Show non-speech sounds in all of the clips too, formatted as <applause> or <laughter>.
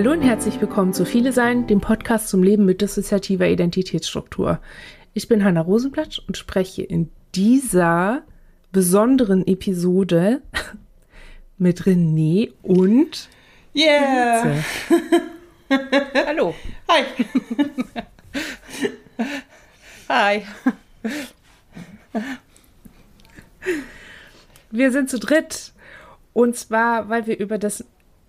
Hallo und herzlich willkommen zu Viele Sein, dem Podcast zum Leben mit dissoziativer Identitätsstruktur. Ich bin Hanna Rosenblatt und spreche in dieser besonderen Episode <laughs> mit René und Yeah! <laughs> Hallo. Hi! Hi! Wir sind zu dritt. Und zwar, weil wir über das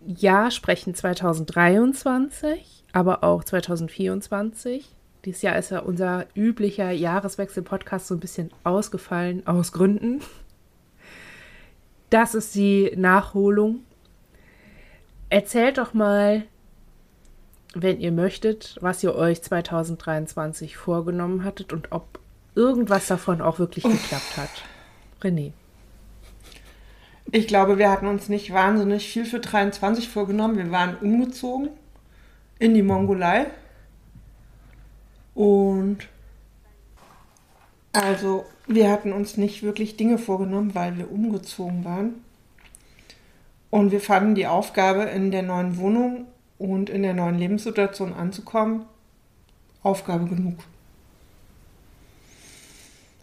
Jahr sprechen 2023, aber auch 2024. Dieses Jahr ist ja unser üblicher Jahreswechsel-Podcast so ein bisschen ausgefallen, aus Gründen. Das ist die Nachholung. Erzählt doch mal, wenn ihr möchtet, was ihr euch 2023 vorgenommen hattet und ob irgendwas davon auch wirklich geklappt hat. René. Ich glaube, wir hatten uns nicht wahnsinnig viel für 23 vorgenommen. Wir waren umgezogen in die Mongolei. Und also wir hatten uns nicht wirklich Dinge vorgenommen, weil wir umgezogen waren. Und wir fanden die Aufgabe, in der neuen Wohnung und in der neuen Lebenssituation anzukommen, Aufgabe genug.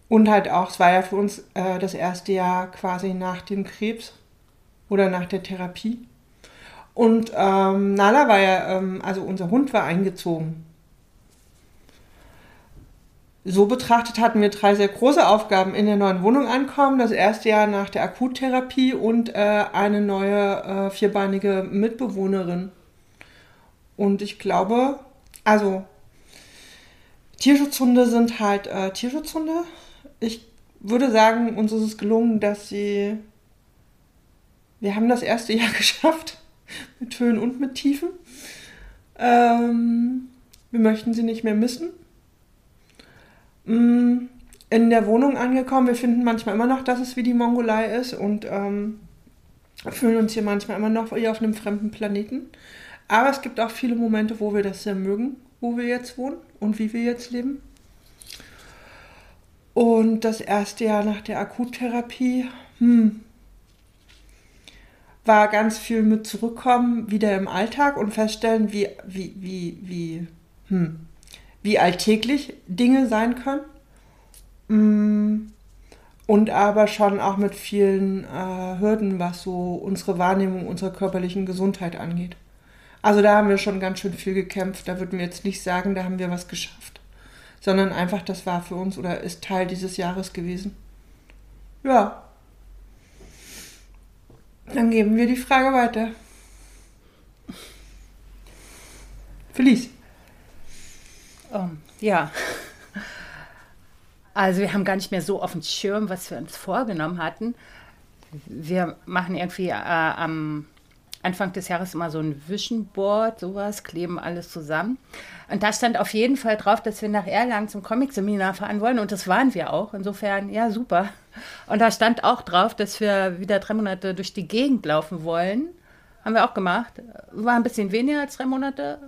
Und halt auch, es war ja für uns äh, das erste Jahr quasi nach dem Krebs oder nach der Therapie. Und ähm, Nala war ja, ähm, also unser Hund war eingezogen. So betrachtet hatten wir drei sehr große Aufgaben in der neuen Wohnung ankommen, das erste Jahr nach der Akuttherapie und äh, eine neue äh, vierbeinige Mitbewohnerin. Und ich glaube, also Tierschutzhunde sind halt äh, Tierschutzhunde. Ich würde sagen, uns ist es gelungen, dass sie. Wir haben das erste <laughs> Jahr geschafft, mit Höhen und mit Tiefen. Ähm, wir möchten sie nicht mehr missen. Mm, in der Wohnung angekommen. Wir finden manchmal immer noch, dass es wie die Mongolei ist und ähm, fühlen uns hier manchmal immer noch wie auf einem fremden Planeten. Aber es gibt auch viele Momente, wo wir das sehr mögen, wo wir jetzt wohnen und wie wir jetzt leben. Und das erste Jahr nach der Akuttherapie, hm, war ganz viel mit zurückkommen, wieder im Alltag und feststellen, wie, wie, wie, wie, hm, wie alltäglich Dinge sein können. Mm, und aber schon auch mit vielen äh, Hürden, was so unsere Wahrnehmung unserer körperlichen Gesundheit angeht. Also da haben wir schon ganz schön viel gekämpft. Da würden wir jetzt nicht sagen, da haben wir was geschafft. Sondern einfach, das war für uns oder ist Teil dieses Jahres gewesen. Ja. Dann geben wir die Frage weiter. Felice. Oh, ja. Also wir haben gar nicht mehr so auf dem Schirm, was wir uns vorgenommen hatten. Wir machen irgendwie äh, am Anfang des Jahres immer so ein Vision Board, sowas, kleben alles zusammen. Und da stand auf jeden Fall drauf, dass wir nach Erlangen zum Comic-Seminar fahren wollen. Und das waren wir auch. Insofern, ja, super. Und da stand auch drauf, dass wir wieder drei Monate durch die Gegend laufen wollen. Haben wir auch gemacht. War ein bisschen weniger als drei Monate,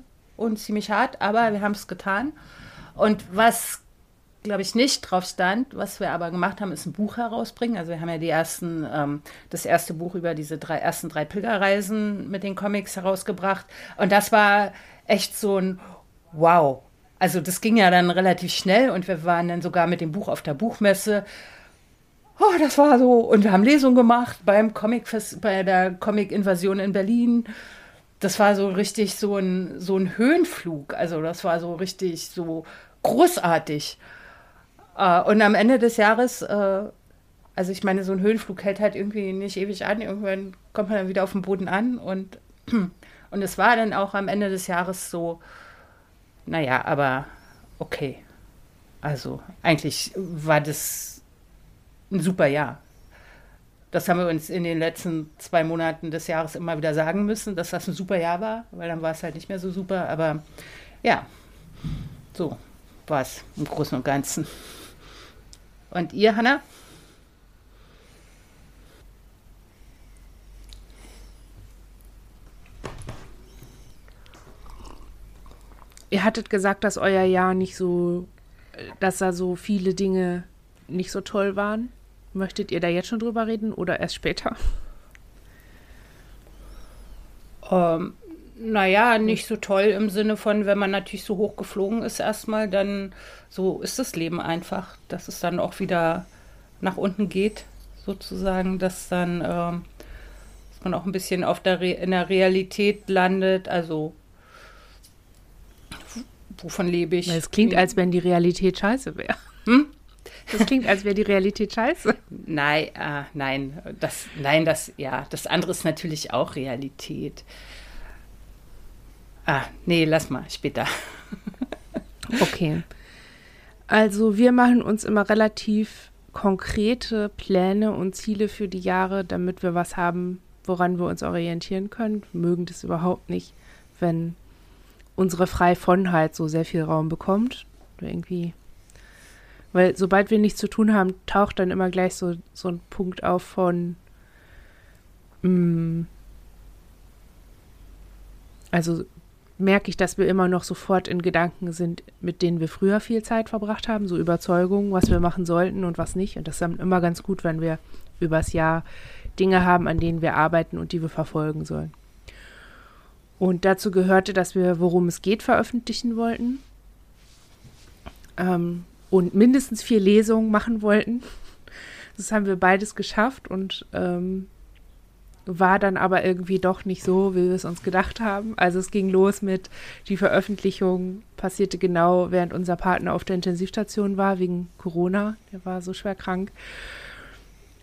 und ziemlich hart, aber wir haben es getan. Und was, glaube ich, nicht drauf stand, was wir aber gemacht haben, ist ein Buch herausbringen. Also wir haben ja die ersten, ähm, das erste Buch über diese drei, ersten drei Pilgerreisen mit den Comics herausgebracht. Und das war echt so ein Wow. Also das ging ja dann relativ schnell und wir waren dann sogar mit dem Buch auf der Buchmesse. Oh, das war so. Und wir haben Lesungen gemacht beim Comic bei der Comic-Invasion in Berlin das war so richtig so ein, so ein Höhenflug. Also das war so richtig so großartig. Äh, und am Ende des Jahres, äh, also ich meine, so ein Höhenflug hält halt irgendwie nicht ewig an. Irgendwann kommt man dann wieder auf den Boden an. Und, <clears throat> und es war dann auch am Ende des Jahres so, naja, aber okay. Also eigentlich war das ein super Jahr. Das haben wir uns in den letzten zwei Monaten des Jahres immer wieder sagen müssen, dass das ein super Jahr war, weil dann war es halt nicht mehr so super. Aber ja, so war es im Großen und Ganzen. Und ihr, Hanna? Ihr hattet gesagt, dass euer Jahr nicht so, dass da so viele Dinge nicht so toll waren. Möchtet ihr da jetzt schon drüber reden oder erst später? Ähm, Naja, nicht so toll im Sinne von, wenn man natürlich so hoch geflogen ist erstmal, dann so ist das Leben einfach, dass es dann auch wieder nach unten geht, sozusagen, dass dann ähm, dass man auch ein bisschen auf der Re in der Realität landet, also wovon lebe ich? Es klingt, als wenn die Realität scheiße wäre. Hm? Das klingt, als wäre die Realität scheiße. Nein, äh, nein, das, nein, das, ja, das andere ist natürlich auch Realität. Ah, nee, lass mal, später. <laughs> Okay. Also wir machen uns immer relativ konkrete Pläne und Ziele für die Jahre, damit wir was haben, woran wir uns orientieren können. Wir mögen das überhaupt nicht, wenn unsere Freivonheit so sehr viel Raum bekommt. Irgendwie. Weil sobald wir nichts zu tun haben, taucht dann immer gleich so, so ein Punkt auf von mh, mm, also merke ich, dass wir immer noch sofort in Gedanken sind, mit denen wir früher viel Zeit verbracht haben, so Überzeugungen, was wir machen sollten und was nicht. Und das ist dann immer ganz gut, wenn wir übers Jahr Dinge haben, an denen wir arbeiten und die wir verfolgen sollen. Und dazu gehörte, dass wir, worum es geht, veröffentlichen wollten. Ähm, und mindestens vier Lesungen machen wollten. Das haben wir beides geschafft und ähm, war dann aber irgendwie doch nicht so, wie wir es uns gedacht haben. Also es ging los mit, die Veröffentlichung passierte genau, während unser Partner auf der Intensivstation war, wegen Corona. Der war so schwer krank.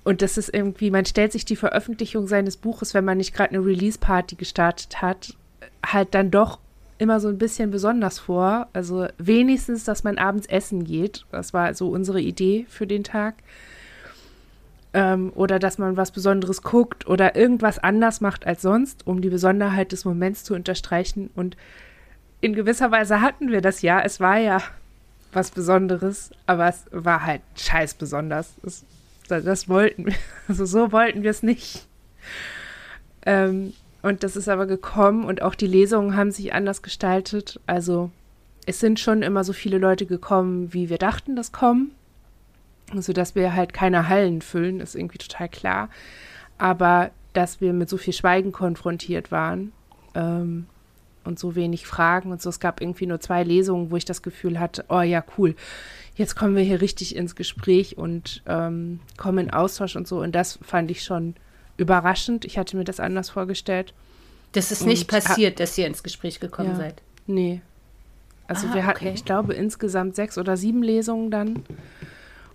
Und das ist irgendwie, man stellt sich die Veröffentlichung seines Buches, wenn man nicht gerade eine Release-Party gestartet hat, halt dann doch immer so ein bisschen besonders vor. Also wenigstens, dass man abends essen geht. Das war so unsere Idee für den Tag. Ähm, oder dass man was Besonderes guckt oder irgendwas anders macht als sonst, um die Besonderheit des Moments zu unterstreichen. Und in gewisser Weise hatten wir das ja. Es war ja was Besonderes, aber es war halt scheiß besonders. Es, das wollten wir. <laughs> Also so wollten wir es nicht. Ähm, und das ist aber gekommen und auch die Lesungen haben sich anders gestaltet. Also es sind schon immer so viele Leute gekommen, wie wir dachten, das kommen. Sodass wir halt keine Hallen füllen, ist irgendwie total klar. Aber dass wir mit so viel Schweigen konfrontiert waren ähm, und so wenig Fragen und so. Es gab irgendwie nur zwei Lesungen, wo ich das Gefühl hatte, oh ja, cool, jetzt kommen wir hier richtig ins Gespräch und ähm, kommen in Austausch und so. Und das fand ich schon überraschend. Ich hatte mir das anders vorgestellt. Das ist nicht passiert, dass ihr ins Gespräch gekommen ja, seid. Nee. Also ah, wir hatten, okay. ich glaube, insgesamt sechs oder sieben Lesungen dann.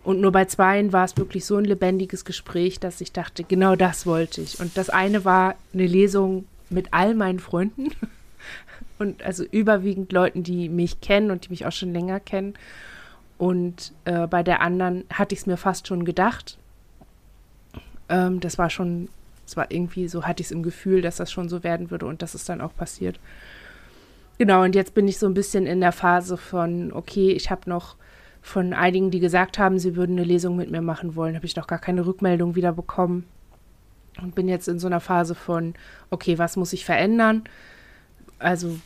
Und nur bei zweien war es wirklich so ein lebendiges Gespräch, dass ich dachte, genau das wollte ich. Und das eine war eine Lesung mit all meinen Freunden. <laughs> Und also überwiegend Leuten, die mich kennen und die mich auch schon länger kennen. Und äh, bei der anderen hatte ich es mir fast schon gedacht, ähm, das war schon, es war irgendwie so, hatte ich es im Gefühl, dass das schon so werden würde und das ist dann auch passiert. Genau, und jetzt bin ich so ein bisschen in der Phase von, okay, ich habe noch von einigen, die gesagt haben, sie würden eine Lesung mit mir machen wollen, habe ich noch gar keine Rückmeldung wieder bekommen. Und bin jetzt in so einer Phase von, okay, was muss ich verändern? Also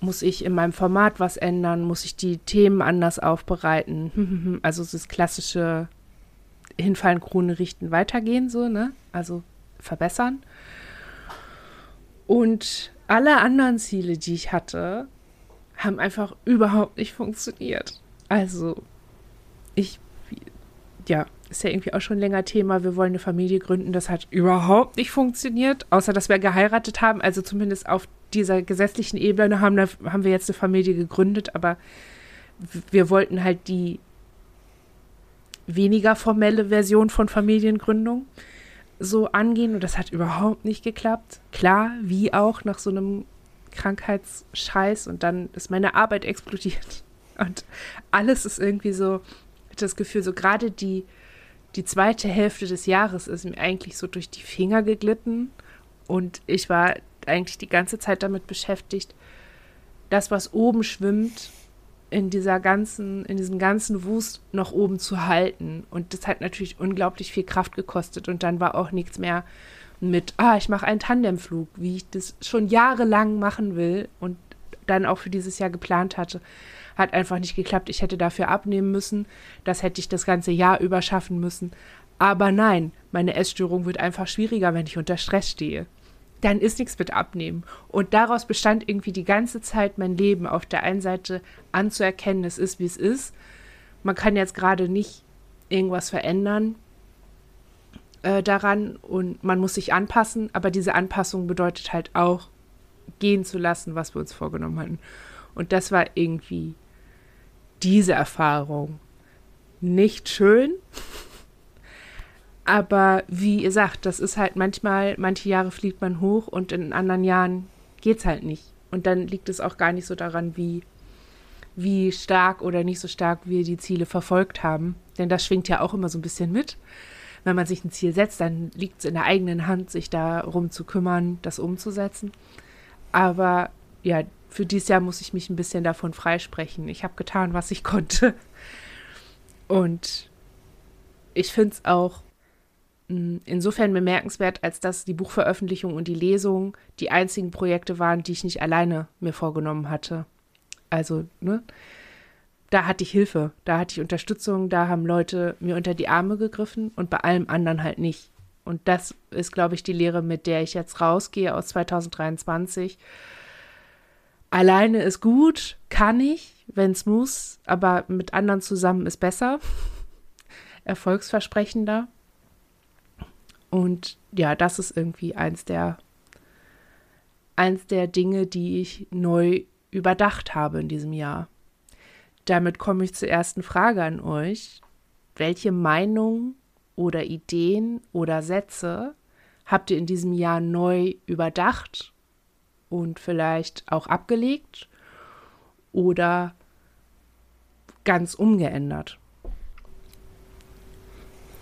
muss ich in meinem Format was ändern? Muss ich die Themen anders aufbereiten? <laughs> Also das klassische hinfallen, Krone richten, weitergehen, so, ne? Also verbessern. Und alle anderen Ziele, die ich hatte, haben einfach überhaupt nicht funktioniert. Also, ich, ja, ist ja irgendwie auch schon länger Thema. Wir wollen eine Familie gründen. Das hat überhaupt nicht funktioniert, außer dass wir geheiratet haben. Also zumindest auf dieser gesetzlichen Ebene haben, haben wir jetzt eine Familie gegründet, aber wir wollten halt die weniger formelle Version von Familiengründung so angehen und das hat überhaupt nicht geklappt. Klar, wie auch nach so einem Krankheitsscheiß und dann ist meine Arbeit <laughs> explodiert und alles ist irgendwie so, das Gefühl, so gerade die, die zweite Hälfte des Jahres ist mir eigentlich so durch die Finger geglitten und ich war eigentlich die ganze Zeit damit beschäftigt, das, was oben schwimmt, in dieser ganzen, in diesem ganzen Wust noch oben zu halten. Und das hat natürlich unglaublich viel Kraft gekostet. Und dann war auch nichts mehr mit, ah, ich mache einen Tandemflug, wie ich das schon jahrelang machen will und dann auch für dieses Jahr geplant hatte. Hat einfach nicht geklappt. Ich hätte dafür abnehmen müssen. Das hätte ich das ganze Jahr über schaffen müssen. Aber nein, meine Essstörung wird einfach schwieriger, wenn ich unter Stress stehe. dann ist nichts mit abnehmen. Und daraus bestand irgendwie die ganze Zeit mein Leben. Auf der einen Seite anzuerkennen, es ist, wie es ist. Man kann jetzt gerade nicht irgendwas verändern äh, daran und man muss sich anpassen, aber diese Anpassung bedeutet halt auch, gehen zu lassen, was wir uns vorgenommen hatten. Und das war irgendwie diese Erfahrung. Nicht schön, aber wie ihr sagt, das ist halt manchmal, manche Jahre fliegt man hoch und in anderen Jahren geht es halt nicht. Und dann liegt es auch gar nicht so daran, wie, wie stark oder nicht so stark wir die Ziele verfolgt haben. Denn das schwingt ja auch immer so ein bisschen mit. Wenn man sich ein Ziel setzt, dann liegt es in der eigenen Hand, sich darum zu kümmern, das umzusetzen. Aber ja, für dieses Jahr muss ich mich ein bisschen davon freisprechen. Ich habe getan, was ich <laughs> konnte. Und ich finde es auch hm, insofern bemerkenswert, als dass die Buchveröffentlichung und die Lesung die einzigen Projekte waren, die ich nicht alleine mir vorgenommen hatte. Also, ne? Da hatte ich Hilfe, da hatte ich Unterstützung, da haben Leute mir unter die Arme gegriffen und bei allem anderen halt nicht. Und das ist, glaube ich, die Lehre, mit der ich jetzt rausgehe aus 2023. Alleine ist gut, kann ich, wenn es muss, aber mit anderen zusammen ist besser, <laughs> erfolgsversprechender. Und ja, das ist irgendwie eins der, eins der Dinge, die ich neu überdacht habe in diesem Jahr. Damit komme ich zur ersten Frage an euch. Welche Meinungen oder Ideen oder Sätze habt ihr in diesem Jahr neu überdacht und vielleicht auch abgelegt oder ganz umgeändert?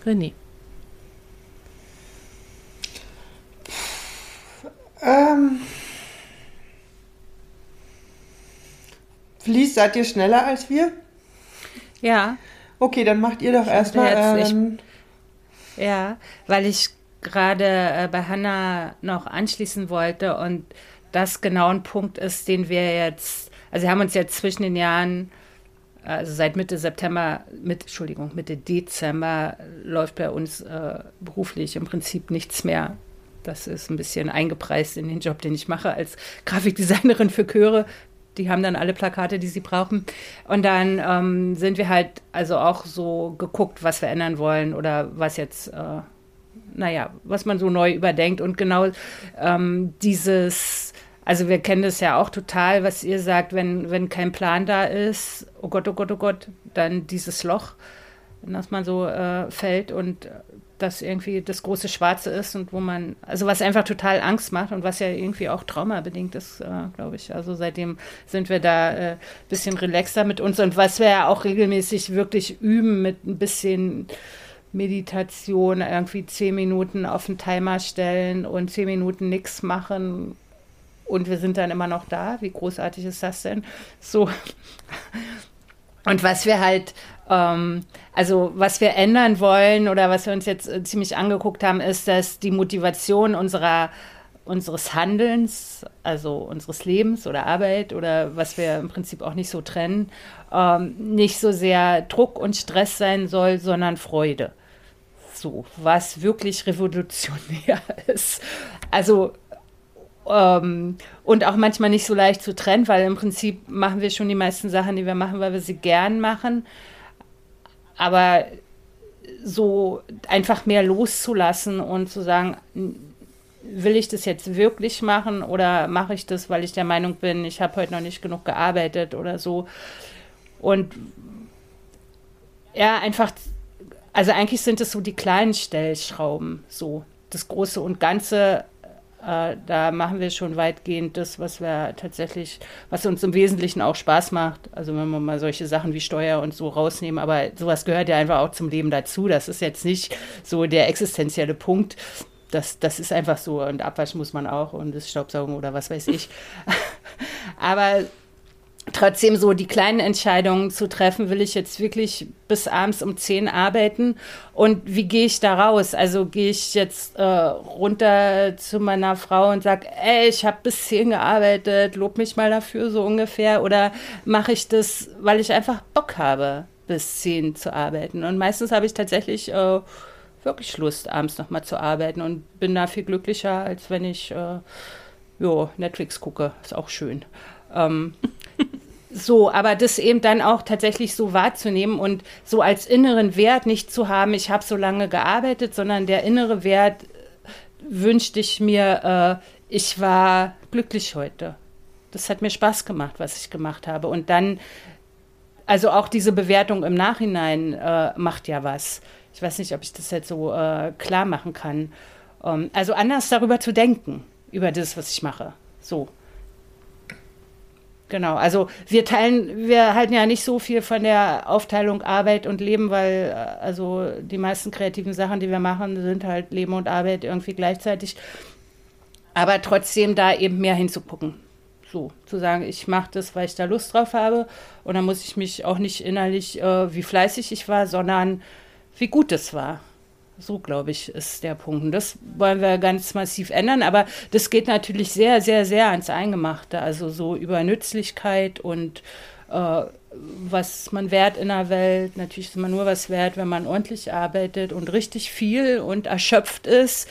René. Ähm. Flies, seid ihr schneller als wir? Ja. Okay, dann macht ihr doch erstmal. Ähm, ja, weil ich gerade äh, bei Hanna noch anschließen wollte und das genau ein Punkt ist, den wir jetzt, also wir haben uns jetzt zwischen den Jahren, also seit Mitte September, mit, Entschuldigung, Mitte Dezember läuft bei uns äh, beruflich im Prinzip nichts mehr das ist ein bisschen eingepreist in den Job, den ich mache als Grafikdesignerin für Chöre. Die haben dann alle Plakate, die sie brauchen. Und dann ähm, sind wir halt also auch so geguckt, was wir ändern wollen oder was jetzt, äh, naja, was man so neu überdenkt. Und genau ähm, dieses, also wir kennen das ja auch total, was ihr sagt, wenn, wenn kein Plan da ist, oh Gott, oh Gott, oh Gott, dann dieses Loch, in das man so äh, fällt und das irgendwie das große Schwarze ist und wo man, also was einfach total Angst macht und was ja irgendwie auch traumabedingt ist, äh, glaube ich. Also seitdem sind wir da ein äh, bisschen relaxter mit uns und was wir ja auch regelmäßig wirklich üben mit ein bisschen Meditation, irgendwie zehn Minuten auf den Timer stellen und zehn Minuten nichts machen und wir sind dann immer noch da. Wie großartig ist das denn? So. Und was wir halt ähm, also was wir ändern wollen oder was wir uns jetzt äh, ziemlich angeguckt haben, ist, dass die Motivation unserer unseres Handelns, also unseres Lebens oder Arbeit oder was wir im Prinzip auch nicht so trennen, ähm, nicht so sehr Druck und Stress sein soll, sondern Freude. So, was wirklich revolutionär <laughs> ist. Also ähm, und auch manchmal nicht so leicht zu trennen, weil im Prinzip machen wir schon die meisten Sachen, die wir machen, weil wir sie gern machen aber so einfach mehr loszulassen und zu sagen, will ich das jetzt wirklich machen oder mache ich das, weil ich der Meinung bin, ich habe heute noch nicht genug gearbeitet oder so. Und ja, einfach, also eigentlich sind es so die kleinen Stellschrauben, so das Große und Ganze äh, da machen wir schon weitgehend das, was wir tatsächlich, was uns im Wesentlichen auch Spaß macht. Also wenn wir mal solche Sachen wie Steuer und so rausnehmen, aber sowas gehört ja einfach auch zum Leben dazu. Das ist jetzt nicht so der existenzielle Punkt. Das, das ist einfach so. Und Abwasch muss man auch und das Staubsaugen oder was weiß ich. <laughs> aber trotzdem so die kleinen Entscheidungen zu treffen, will ich jetzt wirklich bis abends um 10 arbeiten und wie gehe ich da raus? Also gehe ich jetzt äh, runter zu meiner Frau und sage, ey, ich habe bis 10 gearbeitet, lob mich mal dafür so ungefähr oder mache ich das, weil ich einfach Bock habe, bis 10 zu arbeiten und meistens habe ich tatsächlich äh, wirklich Lust, abends nochmal zu arbeiten und bin da viel glücklicher, als wenn ich äh, jo, Netflix gucke. Ist auch schön. Ähm, so, aber das eben dann auch tatsächlich so wahrzunehmen und so als inneren Wert nicht zu haben, ich habe so lange gearbeitet, sondern der innere Wert wünschte ich mir, äh, ich war glücklich heute. Das hat mir Spaß gemacht, was ich gemacht habe. Und dann, also auch diese Bewertung im Nachhinein äh, macht ja was. Ich weiß nicht, ob ich das jetzt so äh, klar machen kann. Ähm, also anders darüber zu denken, über das, was ich mache. So. Genau, also wir teilen, wir halten ja nicht so viel von der Aufteilung Arbeit und Leben, weil äh, also die meisten kreativen Sachen, die wir machen, sind halt Leben und Arbeit irgendwie gleichzeitig. Aber trotzdem da eben mehr hinzugucken. So, zu sagen, ich mache das, weil ich da Lust drauf habe. Und dann muss ich mich auch nicht innerlich, äh, wie fleißig ich war, sondern wie gut es war. So, glaube ich, ist der Punkt. Und das wollen wir ganz massiv ändern. Aber das geht natürlich sehr, sehr, sehr ans Eingemachte. Also so über Nützlichkeit und äh, was man wert in der Welt. Natürlich ist man nur was wert, wenn man ordentlich arbeitet und richtig viel und erschöpft ist.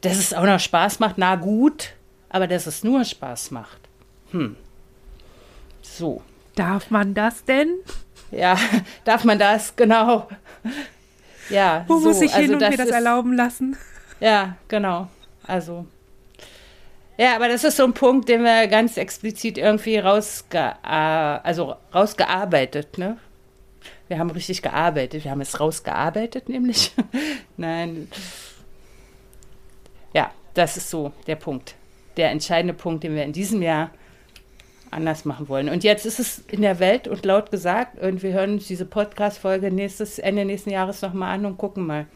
Dass es auch noch Spaß macht, na gut. Aber dass es nur Spaß macht. Hm. So. Darf man das denn? Ja, <laughs> darf man das, genau. Ja, Wo so, muss ich also hin und mir das ist, erlauben lassen? Ja, genau. Also. Ja, aber das ist so ein Punkt, den wir ganz explizit irgendwie rausge also rausgearbeitet, ne? Wir haben richtig gearbeitet. Wir haben es rausgearbeitet, nämlich. <laughs> Nein. Ja, das ist so der Punkt. Der entscheidende Punkt, den wir in diesem Jahr anders machen wollen. Und jetzt ist es in der Welt und laut gesagt, und wir hören uns diese Podcast-Folge nächstes, Ende nächsten Jahres nochmal an und gucken mal.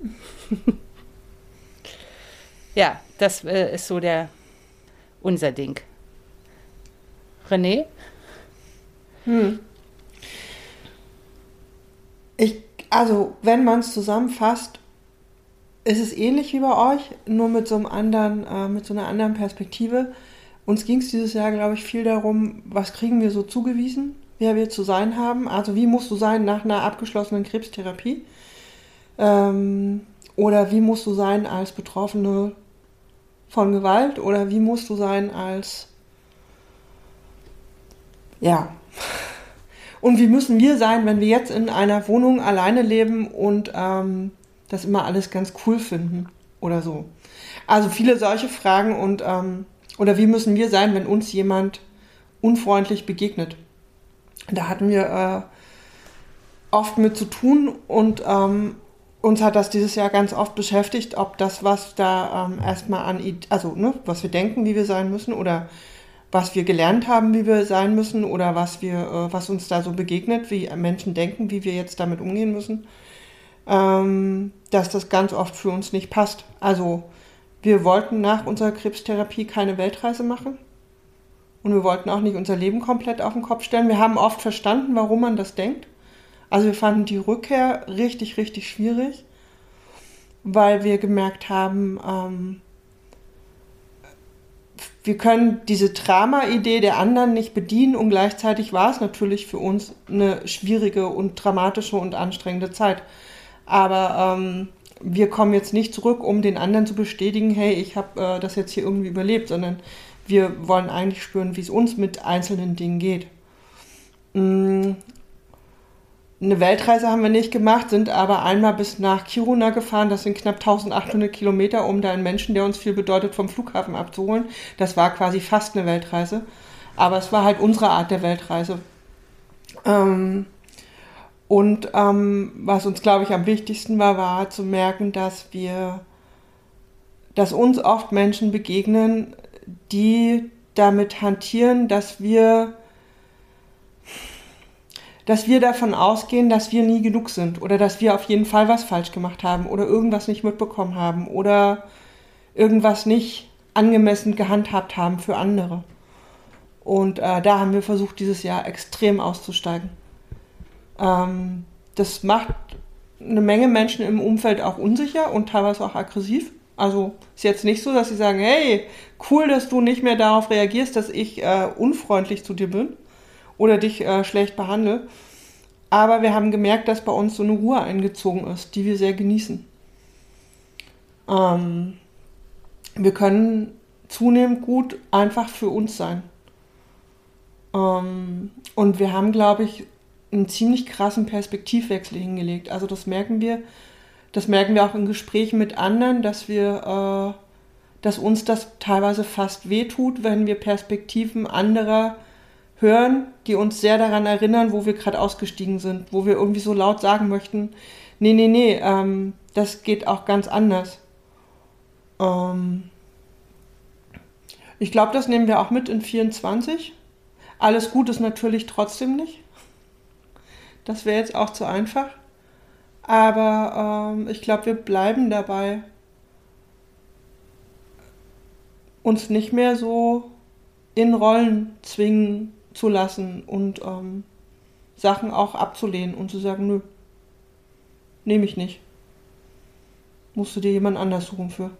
<laughs> ja, das äh, ist so der unser Ding. René? Hm. Ich, also, wenn man es zusammenfasst, ist es ähnlich wie bei euch, nur mit so einem anderen, äh, mit so einer anderen Perspektive. Uns ging es dieses Jahr, glaube ich, viel darum, was kriegen wir so zugewiesen, wer wir zu sein haben. Also wie musst du sein nach einer abgeschlossenen Krebstherapie? Ähm, oder wie musst du sein als Betroffene von Gewalt? Oder wie musst du sein als... Ja. Und wie müssen wir sein, wenn wir jetzt in einer Wohnung alleine leben und ähm, das immer alles ganz cool finden oder so? Also viele solche Fragen und ähm, oder wie müssen wir sein, wenn uns jemand unfreundlich begegnet? Da hatten wir äh, oft mit zu tun und ähm, uns hat das dieses Jahr ganz oft beschäftigt, ob das, was da ähm, erstmal an, also ne, was wir denken, wie wir sein müssen oder was wir gelernt haben, wie wir sein müssen oder was wir, äh, was uns da so begegnet, wie Menschen denken, wie wir jetzt damit umgehen müssen, ähm, dass das ganz oft für uns nicht passt. Also wir wollten nach unserer Krebstherapie keine Weltreise machen. Und wir wollten auch nicht unser Leben komplett auf den Kopf stellen. Wir haben oft verstanden, warum man das denkt. Also wir fanden die Rückkehr richtig, richtig schwierig, weil wir gemerkt haben, ähm, wir können diese Drama-Idee der anderen nicht bedienen und gleichzeitig war es natürlich für uns eine schwierige und dramatische und anstrengende Zeit. Aber ähm, wir kommen jetzt nicht zurück, um den anderen zu bestätigen, hey, ich habe äh, das jetzt hier irgendwie überlebt, sondern wir wollen eigentlich spüren, wie es uns mit einzelnen Dingen geht. Mm. Eine Weltreise haben wir nicht gemacht, sind aber einmal bis nach Kiruna gefahren. Das sind knapp 1800 Kilometer, um da einen Menschen, der uns viel bedeutet, vom Flughafen abzuholen. Das war quasi fast eine Weltreise. Aber es war halt unsere Art der Weltreise. Ähm, und ähm, was uns, glaube ich, am wichtigsten war, war zu merken, dass wir, dass uns oft Menschen begegnen, die damit hantieren, dass wir, dass wir davon ausgehen, dass wir nie genug sind oder dass wir auf jeden Fall was falsch gemacht haben oder irgendwas nicht mitbekommen haben oder irgendwas nicht angemessen gehandhabt haben für andere. Und äh, da haben wir versucht, dieses Jahr extrem auszusteigen. Ähm, das macht eine Menge Menschen im Umfeld auch unsicher und teilweise auch aggressiv. Also ist jetzt nicht so, dass sie sagen, hey, cool, dass du nicht mehr darauf reagierst, dass ich äh, unfreundlich zu dir bin oder dich äh, schlecht behandle. Aber wir haben gemerkt, dass bei uns so eine Ruhe eingezogen ist, die wir sehr genießen. Ähm, wir können zunehmend gut einfach für uns sein. Ähm, und wir haben, glaube ich, einen ziemlich krassen Perspektivwechsel hingelegt. Also das merken wir, das merken wir auch in Gesprächen mit anderen, dass wir, äh, dass uns das teilweise fast wehtut, wenn wir Perspektiven anderer hören, die uns sehr daran erinnern, wo wir gerade ausgestiegen sind, wo wir irgendwie so laut sagen möchten, nee, nee, nee, ähm, das geht auch ganz anders. Ähm ich glaube, das nehmen wir auch mit in 24. Alles gut ist natürlich trotzdem nicht. Das wäre jetzt auch zu einfach. Aber ähm, ich glaube, wir bleiben dabei, uns nicht mehr so in Rollen zwingen zu lassen und ähm, Sachen auch abzulehnen und zu sagen, nö, nehme ich nicht. Musst du dir jemand anders suchen für.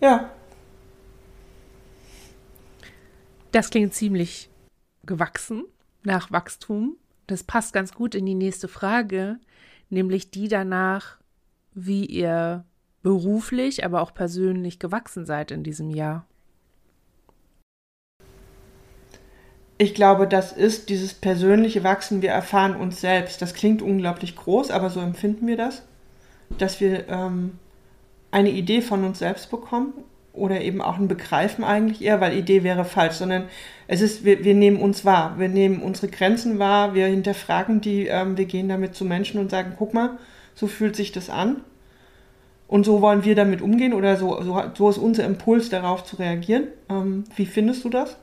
Ja. Das klingt ziemlich gewachsen nach Wachstum. Das passt ganz gut in die nächste Frage, nämlich die danach, wie ihr beruflich, aber auch persönlich gewachsen seid in diesem Jahr. Ich glaube, das ist dieses persönliche Wachsen. Wir erfahren uns selbst. Das klingt unglaublich groß, aber so empfinden wir das, dass wir ähm, eine Idee von uns selbst bekommen oder eben auch ein Begreifen eigentlich eher, weil Idee wäre falsch, sondern es ist, wir, wir nehmen uns wahr, wir nehmen unsere Grenzen wahr, wir hinterfragen die, ähm, wir gehen damit zu Menschen und sagen, guck mal, so fühlt sich das an und so wollen wir damit umgehen oder so, so, so ist unser Impuls darauf zu reagieren. Ähm, wie findest du das?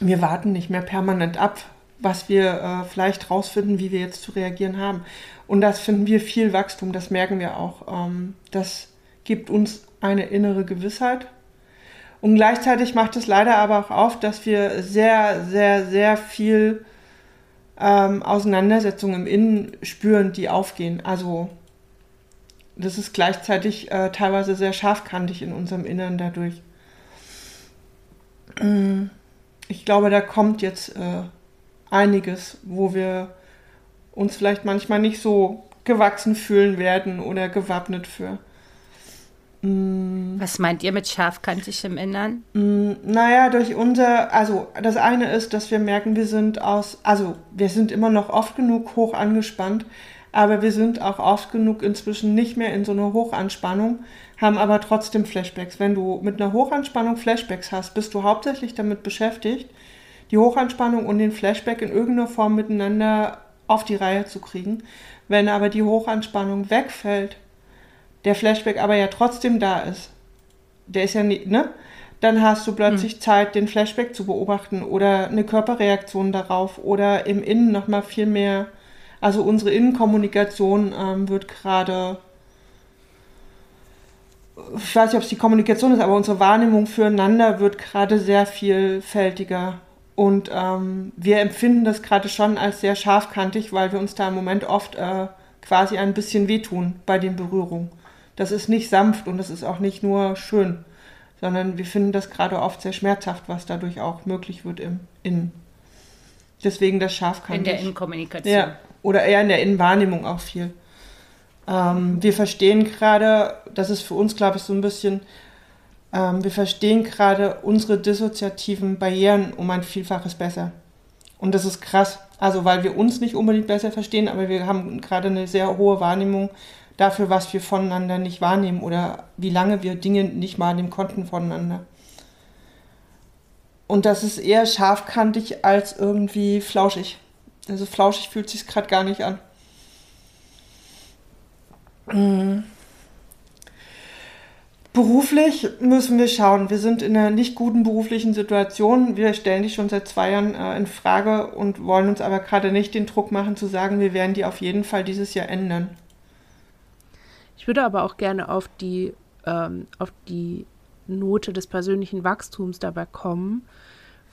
Wir warten nicht mehr permanent ab, was wir äh, vielleicht rausfinden, wie wir jetzt zu reagieren haben. Und das finden wir viel Wachstum, das merken wir auch. Ähm, das gibt uns eine innere Gewissheit. Und gleichzeitig macht es leider aber auch auf, dass wir sehr, sehr, sehr viel ähm, Auseinandersetzungen im Innen spüren, die aufgehen. Also das ist gleichzeitig äh, teilweise sehr scharfkantig in unserem Innern dadurch. Mm, ich glaube, da kommt jetzt äh, einiges, wo wir uns vielleicht manchmal nicht so gewachsen fühlen werden oder gewappnet für. Was meint ihr mit scharfkantig im Innern? Mm, naja, durch unser, also das eine ist, dass wir merken, wir sind aus, also wir sind immer noch oft genug hoch angespannt, aber wir sind auch oft genug inzwischen nicht mehr in so einer Hochanspannung, haben aber trotzdem Flashbacks. Wenn du mit einer Hochanspannung Flashbacks hast, bist du hauptsächlich damit beschäftigt, die Hochanspannung und den Flashback in irgendeiner Form miteinander auf die Reihe zu kriegen. Wenn aber die Hochanspannung wegfällt, der Flashback aber ja trotzdem da ist, der ist ja nicht, ne? Dann hast du plötzlich hm. Zeit, den Flashback zu beobachten oder eine Körperreaktion darauf oder im Innen nochmal viel mehr. Also unsere Innenkommunikation ähm, wird gerade, ich weiß nicht, ob es die Kommunikation ist, aber unsere Wahrnehmung füreinander wird gerade sehr vielfältiger. Und ähm, wir empfinden das gerade schon als sehr scharfkantig, weil wir uns da im Moment oft äh, quasi ein bisschen wehtun bei den Berührungen das ist nicht sanft und das ist auch nicht nur schön, sondern wir finden das gerade oft sehr schmerzhaft, was dadurch auch möglich wird im Innen. Deswegen das Schaf kann In der Innenkommunikation. Ja, oder eher in der Innenwahrnehmung auch viel. Ähm, wir verstehen gerade, das ist für uns, glaube ich, so ein bisschen, ähm, wir verstehen gerade unsere dissoziativen Barrieren um ein Vielfaches besser. Und das ist krass. Also, weil wir uns nicht unbedingt besser verstehen, aber wir haben gerade eine sehr hohe Wahrnehmung dafür, was wir voneinander nicht wahrnehmen oder wie lange wir Dinge nicht wahrnehmen konnten voneinander. Und das ist eher scharfkantig als irgendwie flauschig. Also flauschig fühlt sich gerade gar nicht an. Mhm. Beruflich müssen wir schauen. Wir sind in einer nicht guten beruflichen Situation. Wir stellen die schon seit zwei Jahren äh, in Frage und wollen uns aber gerade nicht den Druck machen zu sagen, wir werden die auf jeden Fall dieses Jahr ändern. Ich würde aber auch gerne auf die, ähm, auf die Note des persönlichen Wachstums dabei kommen,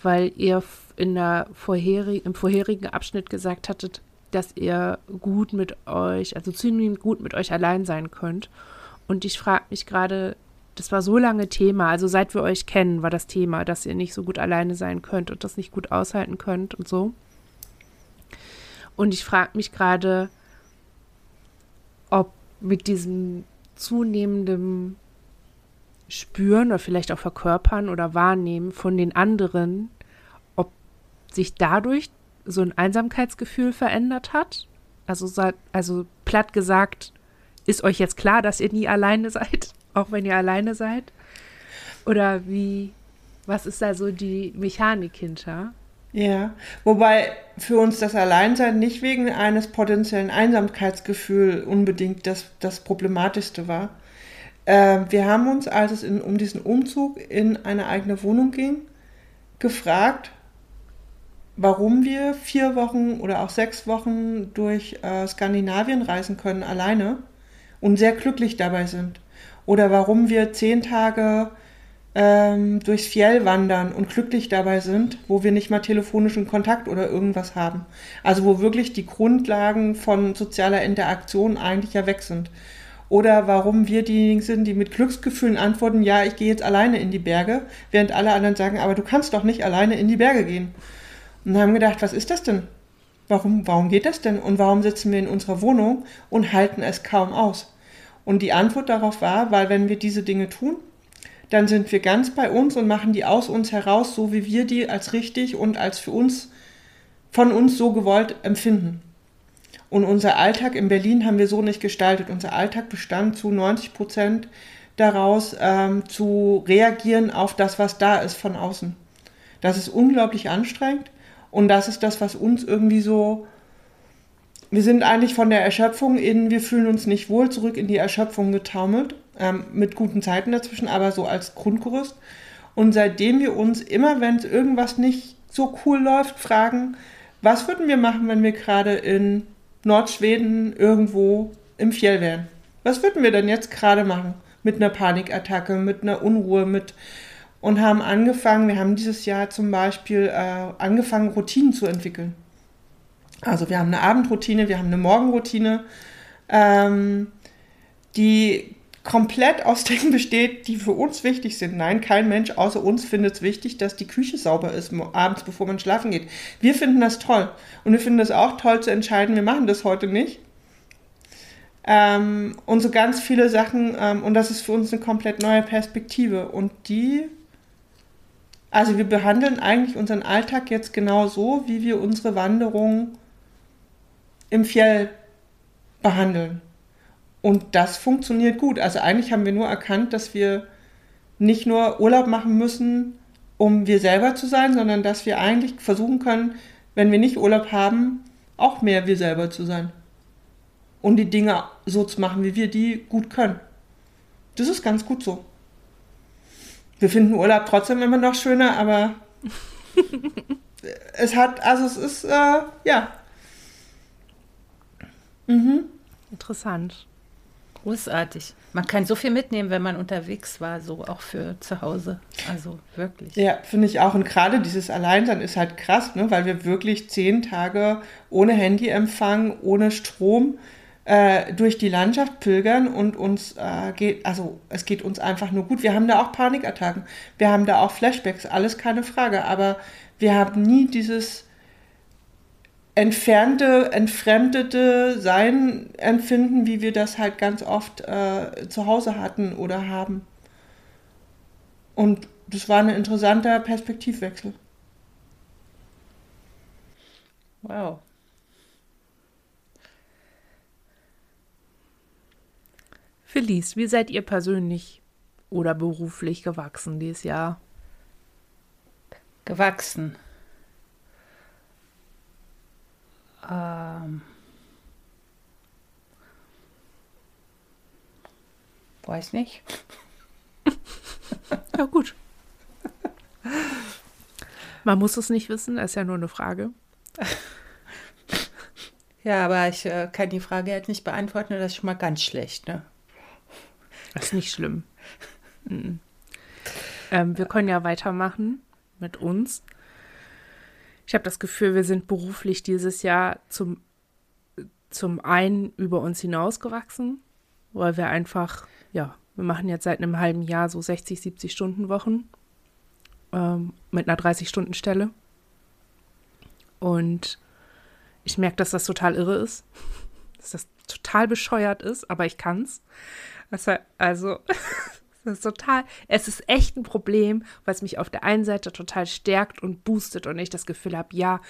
weil ihr in der vorherig, im vorherigen Abschnitt gesagt hattet, dass ihr gut mit euch, also zunehmend gut mit euch allein sein könnt. Und ich frage mich gerade, das war so lange Thema, also seit wir euch kennen, war das Thema, dass ihr nicht so gut alleine sein könnt und das nicht gut aushalten könnt und so. Und ich frage mich gerade, ob mit diesem zunehmenden Spüren oder vielleicht auch Verkörpern oder Wahrnehmen von den anderen, ob sich dadurch so ein Einsamkeitsgefühl verändert hat. Also, also platt gesagt, ist euch jetzt klar, dass ihr nie alleine <laughs> seid, auch wenn ihr alleine seid? Oder wie, was ist da so die Mechanik hinter? Ja, wobei für uns das Alleinsein nicht wegen eines potenziellen Einsamkeitsgefühls unbedingt das, das Problematischste war. Äh, wir haben uns, als es in, um diesen Umzug in eine eigene Wohnung ging, gefragt, warum wir vier Wochen oder auch sechs Wochen durch äh, Skandinavien reisen können alleine und sehr glücklich dabei sind. Oder warum wir zehn Tage ähm, durchs Fjell wandern und glücklich dabei sind, wo wir nicht mal telefonischen Kontakt oder irgendwas haben. Also wo wirklich die Grundlagen von sozialer Interaktion eigentlich ja weg sind. Oder warum wir diejenigen sind, die mit Glücksgefühlen antworten, ja, ich gehe jetzt alleine in die Berge, während alle anderen sagen, aber du kannst doch nicht alleine in die Berge gehen. Und haben gedacht, was ist das denn? Warum, warum geht das denn? Und warum sitzen wir in unserer Wohnung und halten es kaum aus? Und die Antwort darauf war, weil wenn wir diese Dinge tun, dann sind wir ganz bei uns und machen die aus uns heraus, so wie wir die als richtig und als für uns, von uns so gewollt empfinden. Und unser Alltag in Berlin haben wir so nicht gestaltet. Unser Alltag bestand zu 90 Prozent daraus, ähm, zu reagieren auf das, was da ist von außen. Das ist unglaublich anstrengend und das ist das, was uns irgendwie so. Wir sind eigentlich von der Erschöpfung in, wir fühlen uns nicht wohl, zurück in die Erschöpfung getaumelt ähm, mit guten Zeiten dazwischen, aber so als Grundgerüst. Und seitdem wir uns immer, wenn irgendwas nicht so cool läuft, fragen, was würden wir machen, wenn wir gerade in Nordschweden irgendwo im Fjell wären? Was würden wir denn jetzt gerade machen? Mit einer Panikattacke, mit einer Unruhe, mit und haben angefangen, wir haben dieses Jahr zum Beispiel äh, angefangen, Routinen zu entwickeln. Also wir haben eine Abendroutine, wir haben eine Morgenroutine, ähm, die komplett aus <laughs> Dingen besteht, die für uns wichtig sind. Nein, kein Mensch außer uns findet es wichtig, dass die Küche sauber ist abends, bevor man schlafen geht. Wir finden das toll. Und wir finden es auch toll zu entscheiden, wir machen das heute nicht. Ähm, und so ganz viele Sachen. Ähm, und das ist für uns eine komplett neue Perspektive. Und die, also wir behandeln eigentlich unseren Alltag jetzt genau so, wie wir unsere Wanderung im Fjell behandeln. Und das funktioniert gut. Also eigentlich haben wir nur erkannt, dass wir nicht nur Urlaub machen müssen, um wir selber zu sein, sondern dass wir eigentlich versuchen können, wenn wir nicht Urlaub haben, auch mehr wir selber zu sein. Und die Dinge so zu machen, wie wir die gut können. Das ist ganz gut so. Wir finden Urlaub trotzdem immer noch schöner, aber <laughs> es hat, also es ist, äh, ja. Mhm. Interessant. Großartig. Man kann so viel mitnehmen, wenn man unterwegs war, so auch für zu Hause. Also wirklich. Ja, finde ich auch. Und gerade dieses Alleinsein ist halt krass, ne? weil wir wirklich zehn Tage ohne Handyempfang, ohne Strom äh, durch die Landschaft pilgern und uns äh, geht, also es geht uns einfach nur gut. Wir haben da auch Panikattacken, wir haben da auch Flashbacks, alles keine Frage. Aber wir haben nie dieses entfernte, entfremdete Sein empfinden, wie wir das halt ganz oft äh, zu Hause hatten oder haben. Und das war ein interessanter Perspektivwechsel. Wow. Felice, wie seid ihr persönlich oder beruflich gewachsen dieses Jahr? Gewachsen. Ähm, weiß nicht. ja, gut. Man muss es nicht wissen, ist ja nur eine Frage. Ja, aber ich äh, kann die Frage jetzt nicht beantworten, das ist schon mal ganz schlecht, ne? Das ist nicht schlimm. Mhm. Ähm, wir können ja weitermachen mit uns. Ich habe das Gefühl, wir sind beruflich dieses Jahr zum, zum einen über uns hinausgewachsen, weil wir einfach, ja, wir machen jetzt seit einem halben Jahr so 60, 70 Stunden Wochen ähm, mit einer 30-Stunden-Stelle. Und ich merke, dass das total irre ist. <laughs> Dass das total bescheuert ist, aber ich kann's. Also, also <laughs> das ist total, es ist echt ein Problem, was mich auf der einen Seite total stärkt und boostet und ich das Gefühl habe, ja,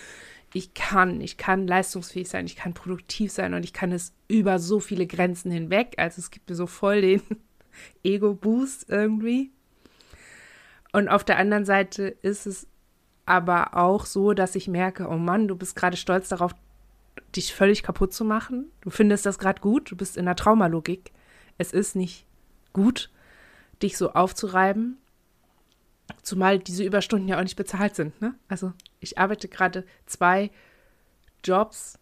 ich kann, ich kann leistungsfähig sein, ich kann produktiv sein und ich kann es über so viele Grenzen hinweg. Also es gibt mir so voll den <laughs> Ego-Boost irgendwie. Und auf der anderen Seite ist es aber auch so, dass ich merke, oh Mann, du bist gerade stolz darauf, dich völlig kaputt zu machen. Du findest das gerade gut, du bist in der Traumalogik. Es ist nicht gut, dich so aufzureiben. Zumal diese Überstunden ja auch nicht bezahlt sind. Ne? Also ich arbeite gerade zwei Jobs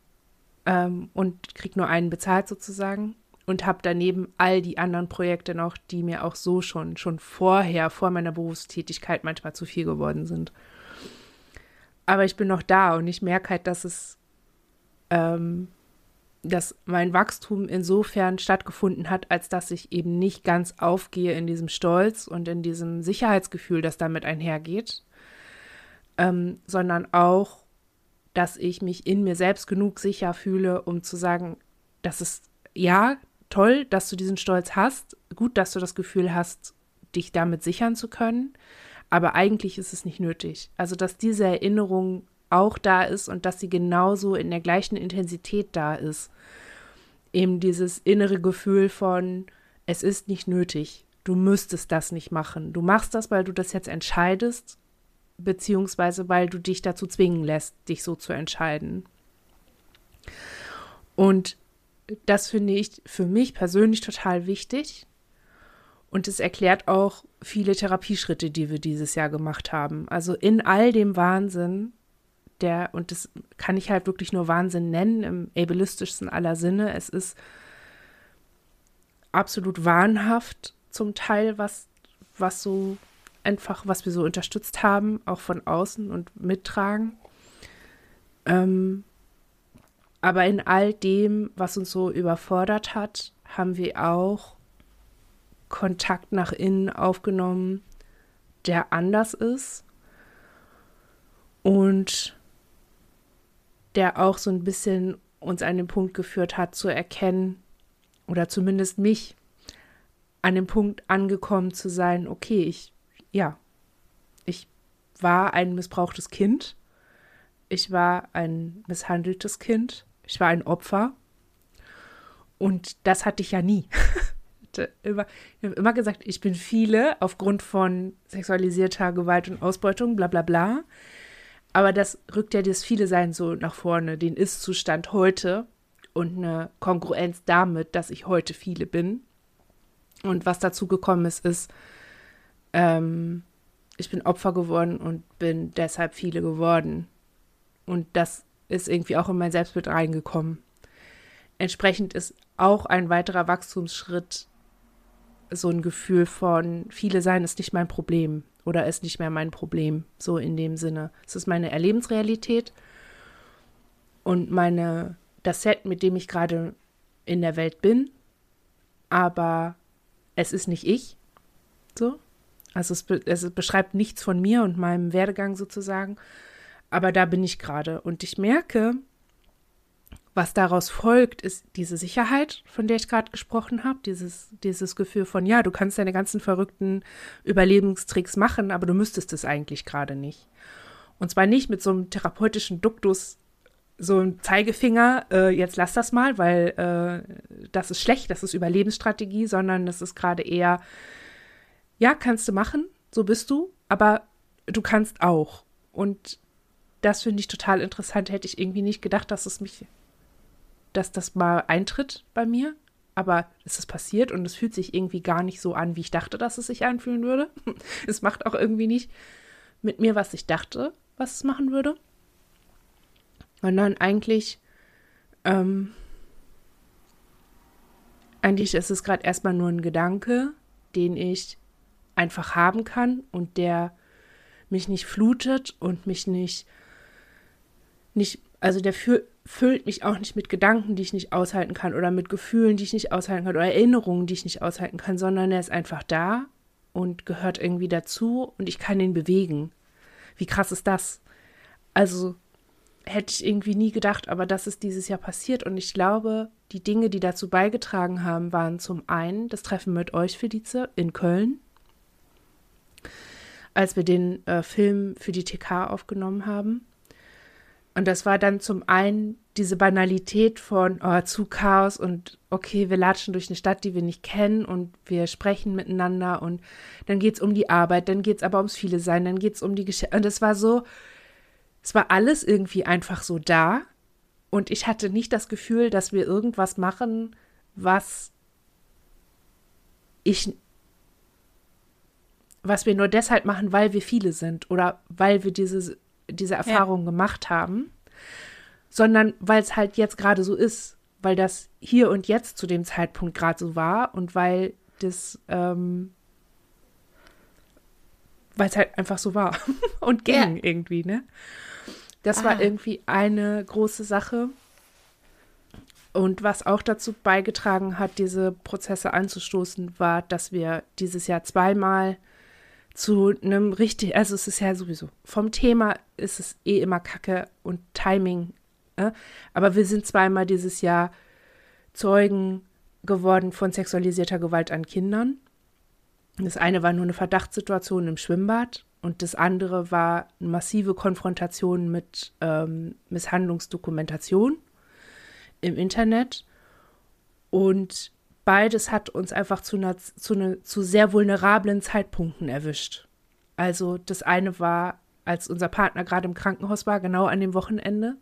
ähm, und kriege nur einen bezahlt sozusagen und habe daneben all die anderen Projekte noch, die mir auch so schon, schon vorher, vor meiner Berufstätigkeit manchmal zu viel geworden sind. Aber ich bin noch da und ich merke halt, dass es, ähm, dass mein Wachstum insofern stattgefunden hat, als dass ich eben nicht ganz aufgehe in diesem Stolz und in diesem Sicherheitsgefühl, das damit einhergeht, ähm, sondern auch, dass ich mich in mir selbst genug sicher fühle, um zu sagen, das ist ja toll, dass du diesen Stolz hast, gut, dass du das Gefühl hast, dich damit sichern zu können, aber eigentlich ist es nicht nötig. Also, dass diese Erinnerung auch da ist und dass sie genauso in der gleichen Intensität da ist. Eben dieses innere Gefühl von, es ist nicht nötig, du müsstest das nicht machen. Du machst das, weil du das jetzt entscheidest beziehungsweise weil du dich dazu zwingen lässt, dich so zu entscheiden. Und das finde ich für mich persönlich total wichtig. Und es erklärt auch viele Therapieschritte, die wir dieses Jahr gemacht haben. Also in all dem Wahnsinn, der, und das kann ich halt wirklich nur Wahnsinn nennen, im ableistischsten aller Sinne. Es ist absolut wahnhaft zum Teil, was, was so einfach, was wir so unterstützt haben, auch von außen und mittragen. Ähm, aber in all dem, was uns so überfordert hat, haben wir auch Kontakt nach innen aufgenommen, der anders ist und der auch so ein bisschen uns an den Punkt geführt hat, zu erkennen, oder zumindest mich, an dem Punkt angekommen zu sein, okay, ich ja, ich war ein missbrauchtes Kind. Ich war ein misshandeltes Kind. Ich war ein Opfer. Und das hatte ich ja nie. <laughs> immer, ich habe immer gesagt, ich bin viele aufgrund von sexualisierter Gewalt und Ausbeutung, bla bla bla. Aber das rückt ja das viele Sein so nach vorne, den Ist-Zustand heute und eine Kongruenz damit, dass ich heute viele bin. Und was dazu gekommen ist, ist, ähm, ich bin Opfer geworden und bin deshalb viele geworden. Und das ist irgendwie auch in mein Selbstbild reingekommen. Entsprechend ist auch ein weiterer Wachstumsschritt so ein Gefühl von, viele sein ist nicht mein Problem oder ist nicht mehr mein Problem, so in dem Sinne. Es ist meine Erlebensrealität und meine, das Set, mit dem ich gerade in der Welt bin, aber es ist nicht ich, so. Also es, be es beschreibt nichts von mir und meinem Werdegang sozusagen. Aber da bin ich gerade. Und ich merke, was daraus folgt, ist diese Sicherheit, von der ich gerade gesprochen habe. Dieses, dieses Gefühl von, ja, du kannst deine ganzen verrückten Überlebenstricks machen, aber du müsstest es eigentlich gerade nicht. Und zwar nicht mit so einem therapeutischen Duktus, so einem Zeigefinger, äh, jetzt lass das mal, weil äh, das ist schlecht, das ist Überlebensstrategie, sondern das ist gerade eher ja, kannst du machen, so bist du, aber du kannst auch. Und das finde ich total interessant. Hätte ich irgendwie nicht gedacht, dass es mich, dass das mal eintritt bei mir. Aber es ist passiert und es fühlt sich irgendwie gar nicht so an, wie ich dachte, dass es sich anfühlen würde. <laughs> es macht auch irgendwie nicht mit mir, was ich dachte, was es machen würde. Sondern eigentlich, ähm, eigentlich ist es gerade erstmal nur ein Gedanke, den ich einfach haben kann und der mich nicht flutet und mich nicht, nicht, also der füllt mich auch nicht mit Gedanken, die ich nicht aushalten kann oder mit Gefühlen, die ich nicht aushalten kann oder Erinnerungen, die ich nicht aushalten kann, sondern er ist einfach da und gehört irgendwie dazu und ich kann ihn bewegen. Wie krass ist das? Also hätte ich irgendwie nie gedacht, aber das ist dieses Jahr passiert. Und ich glaube, die Dinge, die dazu beigetragen haben, waren zum einen das Treffen mit euch, Felice, in Köln, als wir den äh, Film für die TK aufgenommen haben. Und das war dann zum einen diese Banalität von oh, zu Chaos und okay, wir latschen durch eine Stadt, die wir nicht kennen und wir sprechen miteinander und dann geht es um die Arbeit, dann geht es aber ums Viele sein, dann geht es um die Geschichte. Und es war so, es war alles irgendwie einfach so da und ich hatte nicht das Gefühl, dass wir irgendwas machen, was ich was wir nur deshalb machen, weil wir viele sind oder weil wir diese, diese Erfahrung ja. gemacht haben, sondern weil es halt jetzt gerade so ist, weil das hier und jetzt zu dem Zeitpunkt gerade so war und weil das, ähm, weil es halt einfach so war <laughs> und ging ja. irgendwie, ne? Das ah. war irgendwie eine große Sache. Und was auch dazu beigetragen hat, diese Prozesse anzustoßen, war, dass wir dieses Jahr zweimal zu einem richtig, also es ist ja sowieso, vom Thema ist es eh immer Kacke und Timing. Äh? Aber wir sind zweimal dieses Jahr Zeugen geworden von sexualisierter Gewalt an Kindern. Das eine war nur eine Verdachtssituation im Schwimmbad und das andere war eine massive Konfrontation mit ähm, Misshandlungsdokumentation im Internet. Und beides hat uns einfach zu, einer, zu, eine, zu sehr vulnerablen Zeitpunkten erwischt. Also das eine war, als unser Partner gerade im Krankenhaus war, genau an dem Wochenende.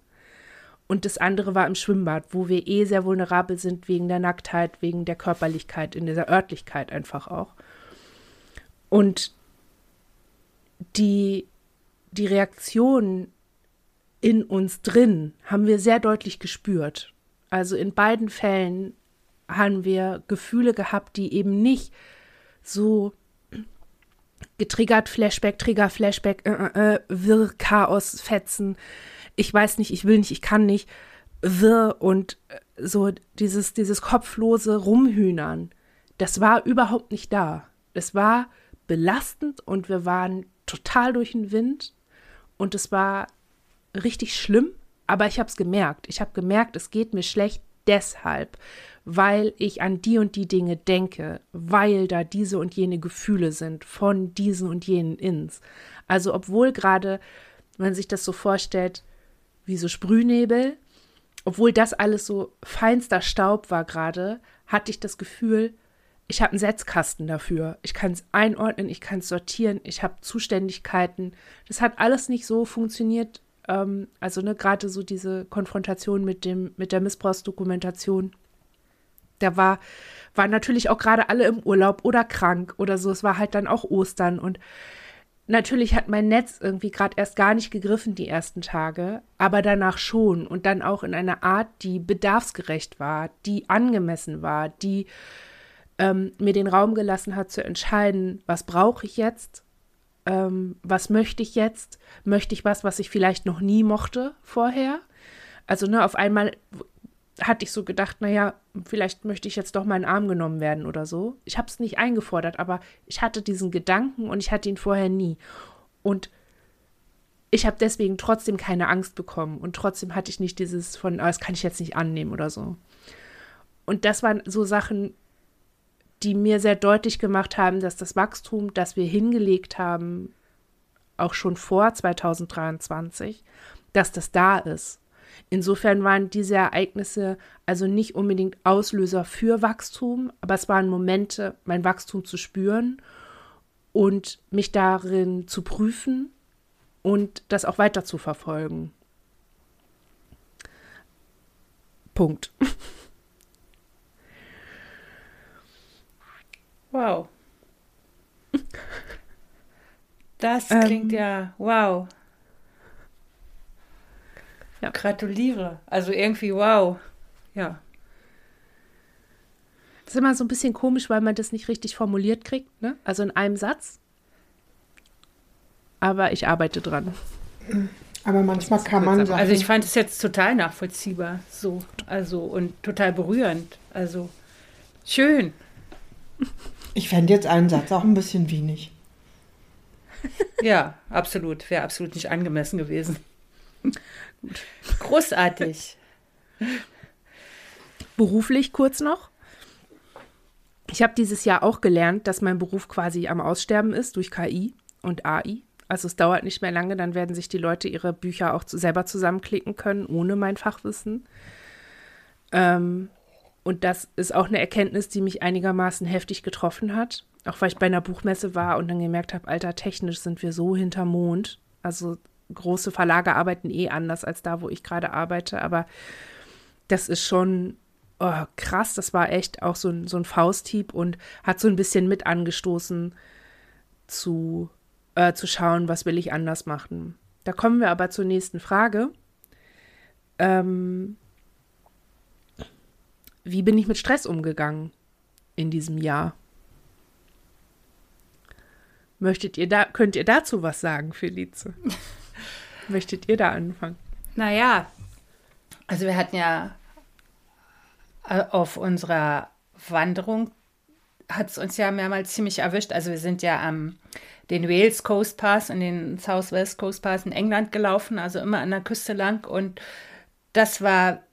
Und das andere war im Schwimmbad, wo wir eh sehr vulnerabel sind wegen der Nacktheit, wegen der Körperlichkeit, in dieser Örtlichkeit einfach auch. Und die, die Reaktion in uns drin haben wir sehr deutlich gespürt. Also in beiden Fällen haben wir Gefühle gehabt, die eben nicht so getriggert, Flashback, Trigger, Flashback, äh, äh, äh, Wirr, Chaos, Fetzen, ich weiß nicht, ich will nicht, ich kann nicht, Wirr und äh, so dieses, dieses kopflose Rumhühnern, das war überhaupt nicht da. Es war belastend und wir waren total durch den Wind und es war richtig schlimm, aber ich habe es gemerkt. Ich habe gemerkt, es geht mir schlecht deshalb, weil ich an die und die Dinge denke, weil da diese und jene Gefühle sind von diesen und jenen ins. Also obwohl gerade, wenn sich das so vorstellt, wie so Sprühnebel, obwohl das alles so feinster Staub war gerade, hatte ich das Gefühl, ich habe einen Setzkasten dafür. Ich kann es einordnen, ich kann es sortieren, ich habe Zuständigkeiten. Das hat alles nicht so funktioniert. Ähm, also ne, gerade so diese Konfrontation mit dem mit der Missbrauchsdokumentation da war, waren natürlich auch gerade alle im Urlaub oder krank oder so. Es war halt dann auch Ostern und natürlich hat mein Netz irgendwie gerade erst gar nicht gegriffen die ersten Tage, aber danach schon und dann auch in einer Art, die bedarfsgerecht war, die angemessen war, die ähm, mir den Raum gelassen hat zu entscheiden, was brauche ich jetzt, ähm, was möchte ich jetzt, möchte ich was, was ich vielleicht noch nie mochte vorher. Also ne, auf einmal hatte ich so gedacht, naja, vielleicht möchte ich jetzt doch mal in den Arm genommen werden oder so. Ich habe es nicht eingefordert, aber ich hatte diesen Gedanken und ich hatte ihn vorher nie. Und ich habe deswegen trotzdem keine Angst bekommen und trotzdem hatte ich nicht dieses von, oh, das kann ich jetzt nicht annehmen oder so. Und das waren so Sachen, die mir sehr deutlich gemacht haben, dass das Wachstum, das wir hingelegt haben, auch schon vor 2023, dass das da ist Insofern waren diese Ereignisse also nicht unbedingt Auslöser für Wachstum, aber es waren Momente, mein Wachstum zu spüren und mich darin zu prüfen und das auch weiter zu verfolgen. Punkt. <laughs> Wow. Das klingt ähm, ja wow. Ja. Gratuliere. Also irgendwie wow. Ja. Das ist immer so ein bisschen komisch, weil man das nicht richtig formuliert kriegt, ne? Also in einem Satz. Aber ich arbeite dran. Aber manchmal kann man sagen. Also ich fand es jetzt total nachvollziehbar, so, also und total berührend. Also schön. Ich fände jetzt einen Satz auch ein bisschen wenig. Ja, absolut. Wäre absolut nicht angemessen gewesen. Großartig. Beruflich kurz noch. Ich habe dieses Jahr auch gelernt, dass mein Beruf quasi am Aussterben ist durch KI und AI. Also es dauert nicht mehr lange, dann werden sich die Leute ihre Bücher auch selber zusammenklicken können, ohne mein Fachwissen. Ähm, und das ist auch eine Erkenntnis, die mich einigermaßen heftig getroffen hat. Auch weil ich bei einer Buchmesse war und dann gemerkt habe, alter, technisch sind wir so hinter Mond. Also große Verlage arbeiten eh anders als da, wo ich gerade arbeite. Aber das ist schon oh, krass. Das war echt auch so ein, so ein Fausthieb und hat so ein bisschen mit angestoßen zu, äh, zu schauen, was will ich anders machen. Da kommen wir aber zur nächsten Frage. Ähm, wie bin ich mit Stress umgegangen in diesem Jahr? Möchtet ihr da, könnt ihr dazu was sagen, Felice? <laughs> Möchtet ihr da anfangen? Naja, also wir hatten ja äh, auf unserer Wanderung hat es uns ja mehrmals ziemlich erwischt. Also wir sind ja am den Wales Coast Pass und den South West Coast Pass in England gelaufen, also immer an der Küste lang. Und das war,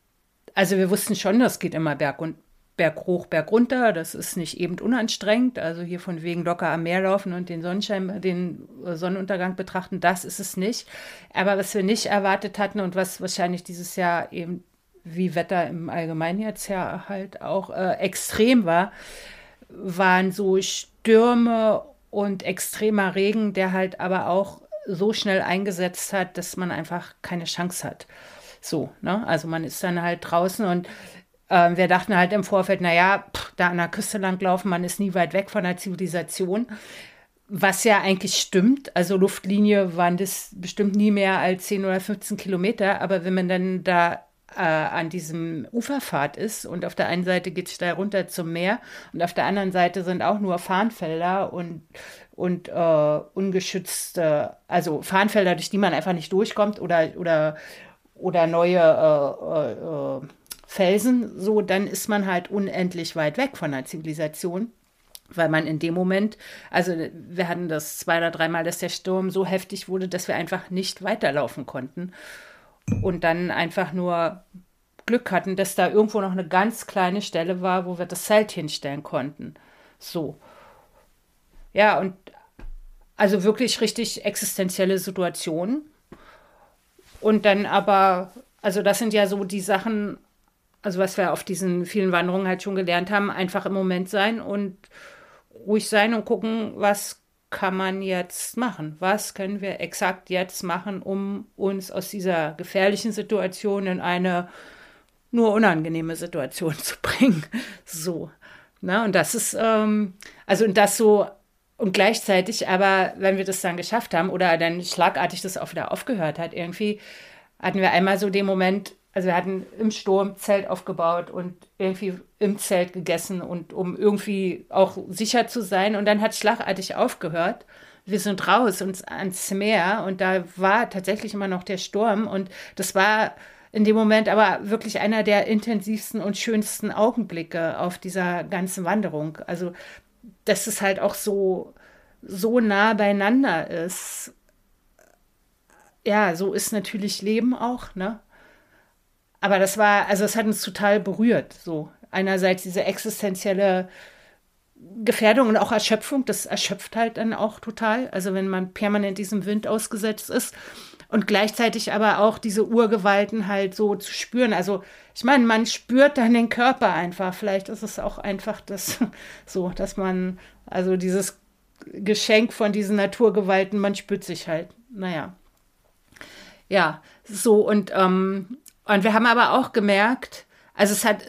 also wir wussten schon, das geht immer berg und berg hoch, berg runter. Das ist nicht eben unanstrengend. Also hier von wegen locker am Meer laufen und den Sonnenschein, den Sonnenuntergang betrachten, das ist es nicht. Aber was wir nicht erwartet hatten und was wahrscheinlich dieses Jahr eben wie Wetter im Allgemeinen jetzt ja halt auch äh, extrem war, waren so Stürme und extremer Regen, der halt aber auch so schnell eingesetzt hat, dass man einfach keine Chance hat. So, ne? Also man ist dann halt draußen und ähm, wir dachten halt im Vorfeld, naja, pff, da an der Küste langlaufen, man ist nie weit weg von der Zivilisation. Was ja eigentlich stimmt. Also Luftlinie waren das bestimmt nie mehr als 10 oder 15 Kilometer. Aber wenn man dann da äh, an diesem Uferpfad ist und auf der einen Seite geht es steil runter zum Meer und auf der anderen Seite sind auch nur Fahnenfelder und, und äh, ungeschützte, also Fahnenfelder, durch die man einfach nicht durchkommt oder, oder, oder neue äh, äh, äh Felsen, so, dann ist man halt unendlich weit weg von der Zivilisation weil man in dem Moment, also wir hatten das zwei oder dreimal, dass der Sturm so heftig wurde, dass wir einfach nicht weiterlaufen konnten und dann einfach nur Glück hatten, dass da irgendwo noch eine ganz kleine Stelle war, wo wir das Zelt hinstellen konnten. So. Ja, und also wirklich richtig existenzielle Situationen. Und dann aber, also das sind ja so die Sachen, also was wir auf diesen vielen Wanderungen halt schon gelernt haben, einfach im Moment sein und ruhig sein und gucken, was kann man jetzt machen? Was können wir exakt jetzt machen, um uns aus dieser gefährlichen Situation in eine nur unangenehme Situation <laughs> zu bringen? So. Na, und das ist, ähm, also und das so, und gleichzeitig, aber wenn wir das dann geschafft haben oder dann schlagartig das auch wieder aufgehört hat, irgendwie hatten wir einmal so den Moment, also wir hatten im Sturm Zelt aufgebaut und irgendwie im Zelt gegessen und um irgendwie auch sicher zu sein. Und dann hat schlagartig aufgehört. Wir sind raus und ans Meer und da war tatsächlich immer noch der Sturm und das war in dem Moment aber wirklich einer der intensivsten und schönsten Augenblicke auf dieser ganzen Wanderung. Also, dass es halt auch so, so nah beieinander ist. Ja, so ist natürlich Leben auch, ne? Aber das war, also es hat uns total berührt. So einerseits diese existenzielle Gefährdung und auch Erschöpfung, das erschöpft halt dann auch total. Also wenn man permanent diesem Wind ausgesetzt ist und gleichzeitig aber auch diese Urgewalten halt so zu spüren. Also ich meine, man spürt dann den Körper einfach. Vielleicht ist es auch einfach das <laughs> so, dass man, also dieses Geschenk von diesen Naturgewalten, man spürt sich halt. Naja. Ja, so und ähm, und wir haben aber auch gemerkt, also es hat,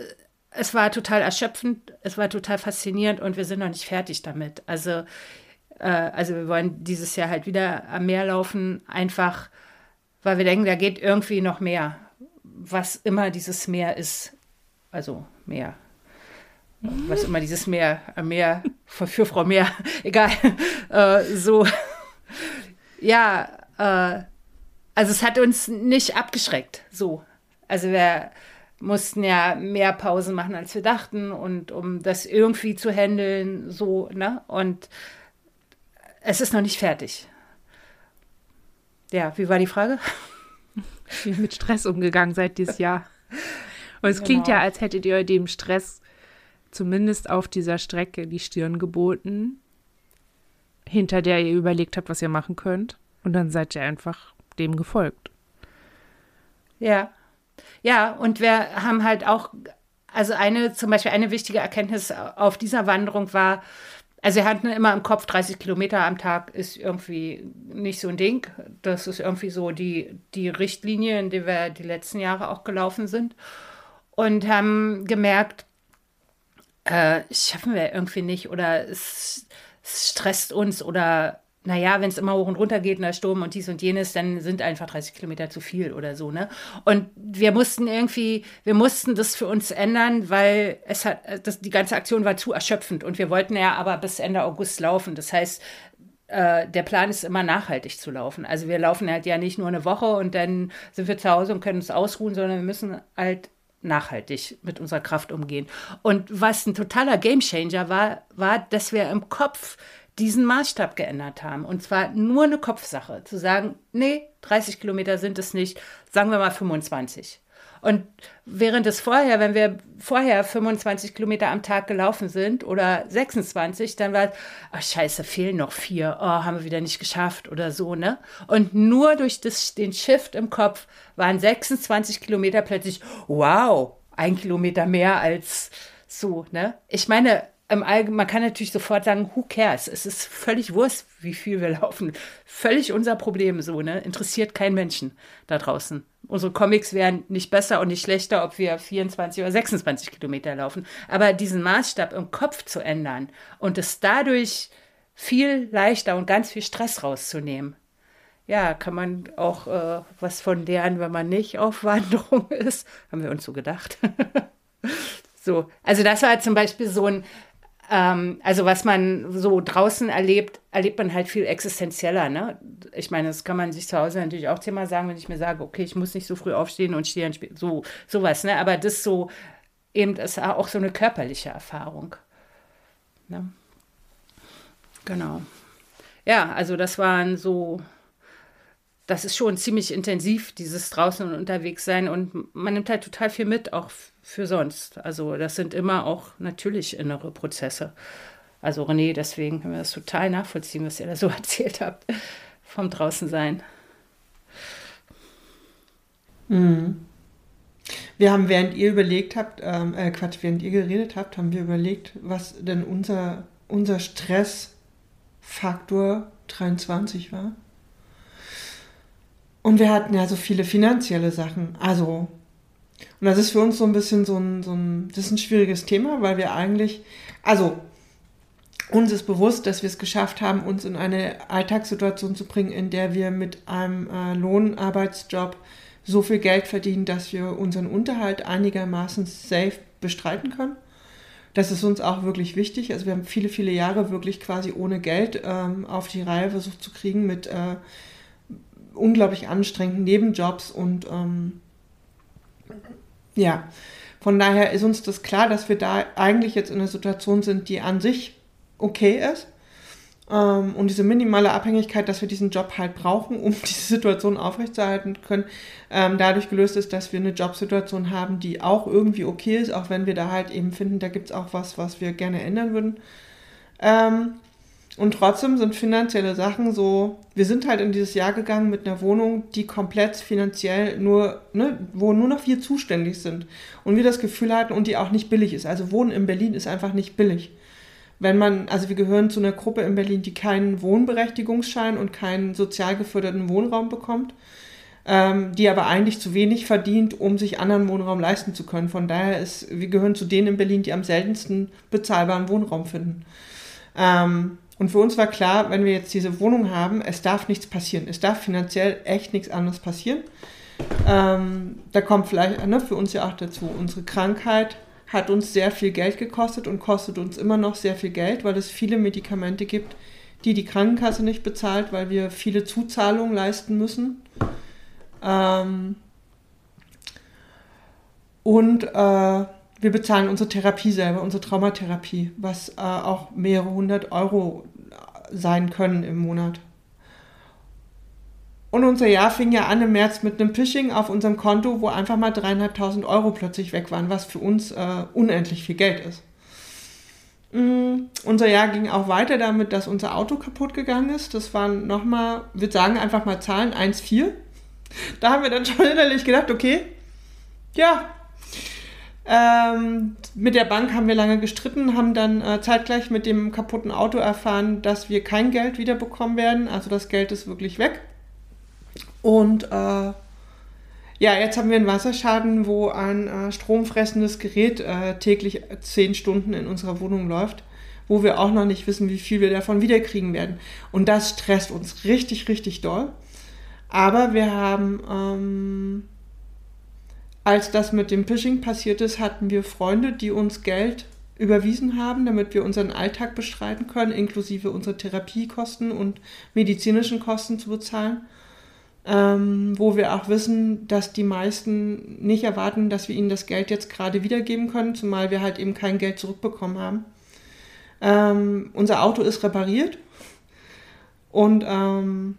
es war total erschöpfend, es war total faszinierend und wir sind noch nicht fertig damit. Also, äh, also wir wollen dieses Jahr halt wieder am Meer laufen, einfach weil wir denken, da geht irgendwie noch mehr, was immer dieses Meer ist. Also Meer. Was immer dieses Meer, am Meer, für, für Frau Meer, <laughs> egal. <laughs> Äh, so, ja, äh, also es hat uns nicht abgeschreckt, so. Also wir mussten ja mehr Pausen machen, als wir dachten und um das irgendwie zu handeln, so, ne? Und es ist noch nicht fertig. Ja, wie war die Frage? wie mit Stress umgegangen seid dieses Jahr. <laughs> Und es genau. klingt ja, als hättet ihr dem Stress zumindest auf dieser Strecke die Stirn geboten, hinter der ihr überlegt habt, was ihr machen könnt. Und dann seid ihr einfach dem gefolgt. Ja. Ja, und wir haben halt auch, also eine, zum Beispiel eine wichtige Erkenntnis auf dieser Wanderung war, also wir hatten immer im Kopf, 30 Kilometer am Tag ist irgendwie nicht so ein Ding. Das ist irgendwie so die, die Richtlinie, in der wir die letzten Jahre auch gelaufen sind. Und haben gemerkt, äh, schaffen wir irgendwie nicht oder es, es stresst uns oder naja, wenn es immer hoch und runter geht und der Sturm und dies und jenes, dann sind einfach 30 Kilometer zu viel oder so, ne? Und wir mussten irgendwie, wir mussten das für uns ändern, weil es hat, das, die ganze Aktion war zu erschöpfend und wir wollten ja aber bis Ende August laufen. Das heißt, äh, der Plan ist immer nachhaltig zu laufen. Also wir laufen halt ja nicht nur eine Woche und dann sind wir zu Hause und können uns ausruhen, sondern wir müssen halt nachhaltig mit unserer Kraft umgehen. Und was ein totaler Gamechanger war, war, dass wir im Kopf diesen Maßstab geändert haben. Und zwar nur eine Kopfsache. Zu sagen, nee, 30 Kilometer sind es nicht, sagen wir mal 25. Und während es vorher, wenn wir vorher 25 Kilometer am Tag gelaufen sind oder 26, dann war es, ach scheiße, fehlen noch vier, oh, haben wir wieder nicht geschafft oder so, ne? Und nur durch das, den Shift im Kopf waren 26 Kilometer plötzlich, wow, ein Kilometer mehr als so, ne? Ich meine, im Allgemeinen, man kann natürlich sofort sagen, who cares? Es ist völlig Wurst, wie viel wir laufen. Völlig unser Problem so, ne? Interessiert kein Menschen da draußen. Unsere Comics wären nicht besser und nicht schlechter, ob wir 24 oder 26 Kilometer laufen. Aber diesen Maßstab im Kopf zu ändern und es dadurch viel leichter und ganz viel Stress rauszunehmen. Ja, kann man auch äh, was von lernen, wenn man nicht auf Wanderung <laughs> ist. Haben wir uns so gedacht. <laughs> so, also das war zum Beispiel so ein ähm, also was man so draußen erlebt, erlebt man halt viel existenzieller. Ne? Ich meine, das kann man sich zu Hause natürlich auch Thema sagen, wenn ich mir sage, okay, ich muss nicht so früh aufstehen und stehe so sowas. Ne? Aber das so eben ist auch so eine körperliche Erfahrung. Ne? Genau. Ja, also das waren so das ist schon ziemlich intensiv, dieses draußen und unterwegs sein. Und man nimmt halt total viel mit, auch für sonst. Also das sind immer auch natürlich innere Prozesse. Also René, deswegen können wir das total nachvollziehen, was ihr da so <laughs> erzählt habt vom Draußensein. Mhm. Wir haben, während ihr überlegt habt, ähm, äh, Quatsch, während ihr geredet habt, haben wir überlegt, was denn unser, unser Stressfaktor 23 war. Und wir hatten ja so viele finanzielle Sachen. Also, und das ist für uns so ein bisschen so ein, so ein, das ist ein schwieriges Thema, weil wir eigentlich, also, uns ist bewusst, dass wir es geschafft haben, uns in eine Alltagssituation zu bringen, in der wir mit einem äh, Lohnarbeitsjob so viel Geld verdienen, dass wir unseren Unterhalt einigermaßen safe bestreiten können. Das ist uns auch wirklich wichtig. Also wir haben viele, viele Jahre wirklich quasi ohne Geld ähm, auf die Reihe versucht zu kriegen mit äh, unglaublich anstrengenden Nebenjobs und ähm, ja, von daher ist uns das klar, dass wir da eigentlich jetzt in einer Situation sind, die an sich okay ist. Ähm, und diese minimale Abhängigkeit, dass wir diesen Job halt brauchen, um <laughs> diese Situation aufrechtzuerhalten können, ähm, dadurch gelöst ist, dass wir eine Jobsituation haben, die auch irgendwie okay ist, auch wenn wir da halt eben finden, da gibt es auch was, was wir gerne ändern würden. Ähm, und trotzdem sind finanzielle Sachen so, wir sind halt in dieses Jahr gegangen mit einer Wohnung, die komplett finanziell nur, ne, wo nur noch wir zuständig sind. Und wir das Gefühl hatten und die auch nicht billig ist. Also Wohnen in Berlin ist einfach nicht billig. Wenn man, also wir gehören zu einer Gruppe in Berlin, die keinen Wohnberechtigungsschein und keinen sozial geförderten Wohnraum bekommt, ähm, die aber eigentlich zu wenig verdient, um sich anderen Wohnraum leisten zu können. Von daher ist, wir gehören zu denen in Berlin, die am seltensten bezahlbaren Wohnraum finden. Ähm, und für uns war klar, wenn wir jetzt diese Wohnung haben, es darf nichts passieren. Es darf finanziell echt nichts anderes passieren. Ähm, da kommt vielleicht ne, für uns ja auch dazu, unsere Krankheit hat uns sehr viel Geld gekostet und kostet uns immer noch sehr viel Geld, weil es viele Medikamente gibt, die die Krankenkasse nicht bezahlt, weil wir viele Zuzahlungen leisten müssen. Ähm, und äh, wir bezahlen unsere Therapie selber, unsere Traumatherapie, was äh, auch mehrere hundert Euro sein können im Monat. Und unser Jahr fing ja an im März mit einem Phishing auf unserem Konto, wo einfach mal dreieinhalbtausend Euro plötzlich weg waren, was für uns äh, unendlich viel Geld ist. Mm, unser Jahr ging auch weiter damit, dass unser Auto kaputt gegangen ist. Das waren nochmal, wir sagen einfach mal Zahlen, 1,4. Da haben wir dann schon innerlich gedacht, okay, ja. Ähm, mit der Bank haben wir lange gestritten, haben dann äh, zeitgleich mit dem kaputten Auto erfahren, dass wir kein Geld wiederbekommen werden. Also das Geld ist wirklich weg. Und äh, ja, jetzt haben wir einen Wasserschaden, wo ein äh, stromfressendes Gerät äh, täglich zehn Stunden in unserer Wohnung läuft, wo wir auch noch nicht wissen, wie viel wir davon wiederkriegen werden. Und das stresst uns richtig, richtig doll. Aber wir haben, ähm, als das mit dem Phishing passiert ist, hatten wir Freunde, die uns Geld überwiesen haben, damit wir unseren Alltag bestreiten können, inklusive unsere Therapiekosten und medizinischen Kosten zu bezahlen ähm, wo wir auch wissen, dass die meisten nicht erwarten, dass wir ihnen das Geld jetzt gerade wiedergeben können, zumal wir halt eben kein Geld zurückbekommen haben. Ähm, unser Auto ist repariert und ähm,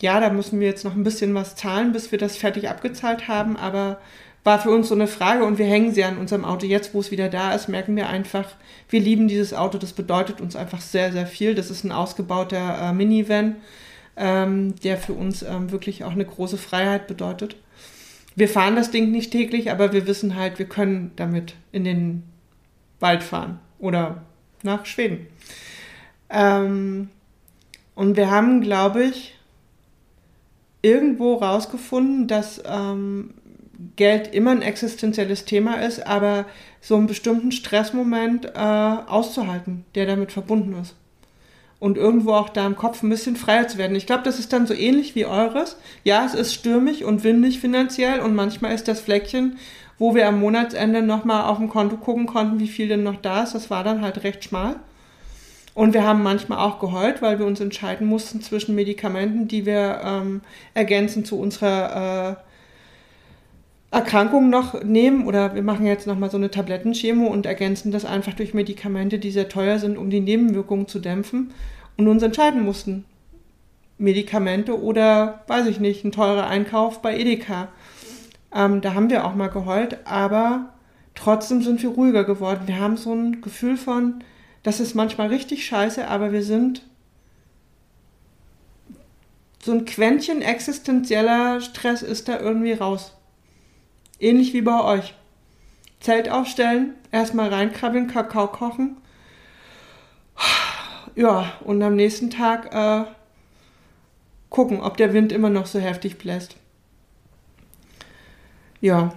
ja, da müssen wir jetzt noch ein bisschen was zahlen, bis wir das fertig abgezahlt haben, aber war für uns so eine Frage und wir hängen sehr an unserem Auto. Jetzt, wo es wieder da ist, merken wir einfach, wir lieben dieses Auto, das bedeutet uns einfach sehr, sehr viel. Das ist ein ausgebauter äh, Minivan ähm, der für uns ähm, wirklich auch eine große Freiheit bedeutet. Wir fahren das Ding nicht täglich, aber wir wissen halt, wir können damit in den Wald fahren oder nach Schweden. Ähm, und wir haben, glaube ich, irgendwo rausgefunden, dass ähm, Geld immer ein existenzielles Thema ist, aber so einen bestimmten Stressmoment äh, auszuhalten, der damit verbunden ist und irgendwo auch da im Kopf ein bisschen freier zu werden. Ich glaube, das ist dann so ähnlich wie eures. Ja, es ist stürmig und windig finanziell und manchmal ist das Fleckchen, wo wir am Monatsende nochmal auf dem Konto gucken konnten, wie viel denn noch da ist, das war dann halt recht schmal. Und wir haben manchmal auch geheult, weil wir uns entscheiden mussten zwischen Medikamenten, die wir ähm, ergänzen zu unserer äh, Erkrankung noch nehmen oder wir machen jetzt nochmal so eine Tablettenchemo und ergänzen das einfach durch Medikamente, die sehr teuer sind, um die Nebenwirkungen zu dämpfen und uns entscheiden mussten. Medikamente oder, weiß ich nicht, ein teurer Einkauf bei Edeka. Ähm, da haben wir auch mal geheult, aber trotzdem sind wir ruhiger geworden. Wir haben so ein Gefühl von, das ist manchmal richtig scheiße, aber wir sind so ein Quäntchen existenzieller Stress ist da irgendwie raus. Ähnlich wie bei euch. Zelt aufstellen, erstmal reinkrabbeln, Kakao kochen ja, und am nächsten Tag äh, gucken, ob der Wind immer noch so heftig bläst. Ja.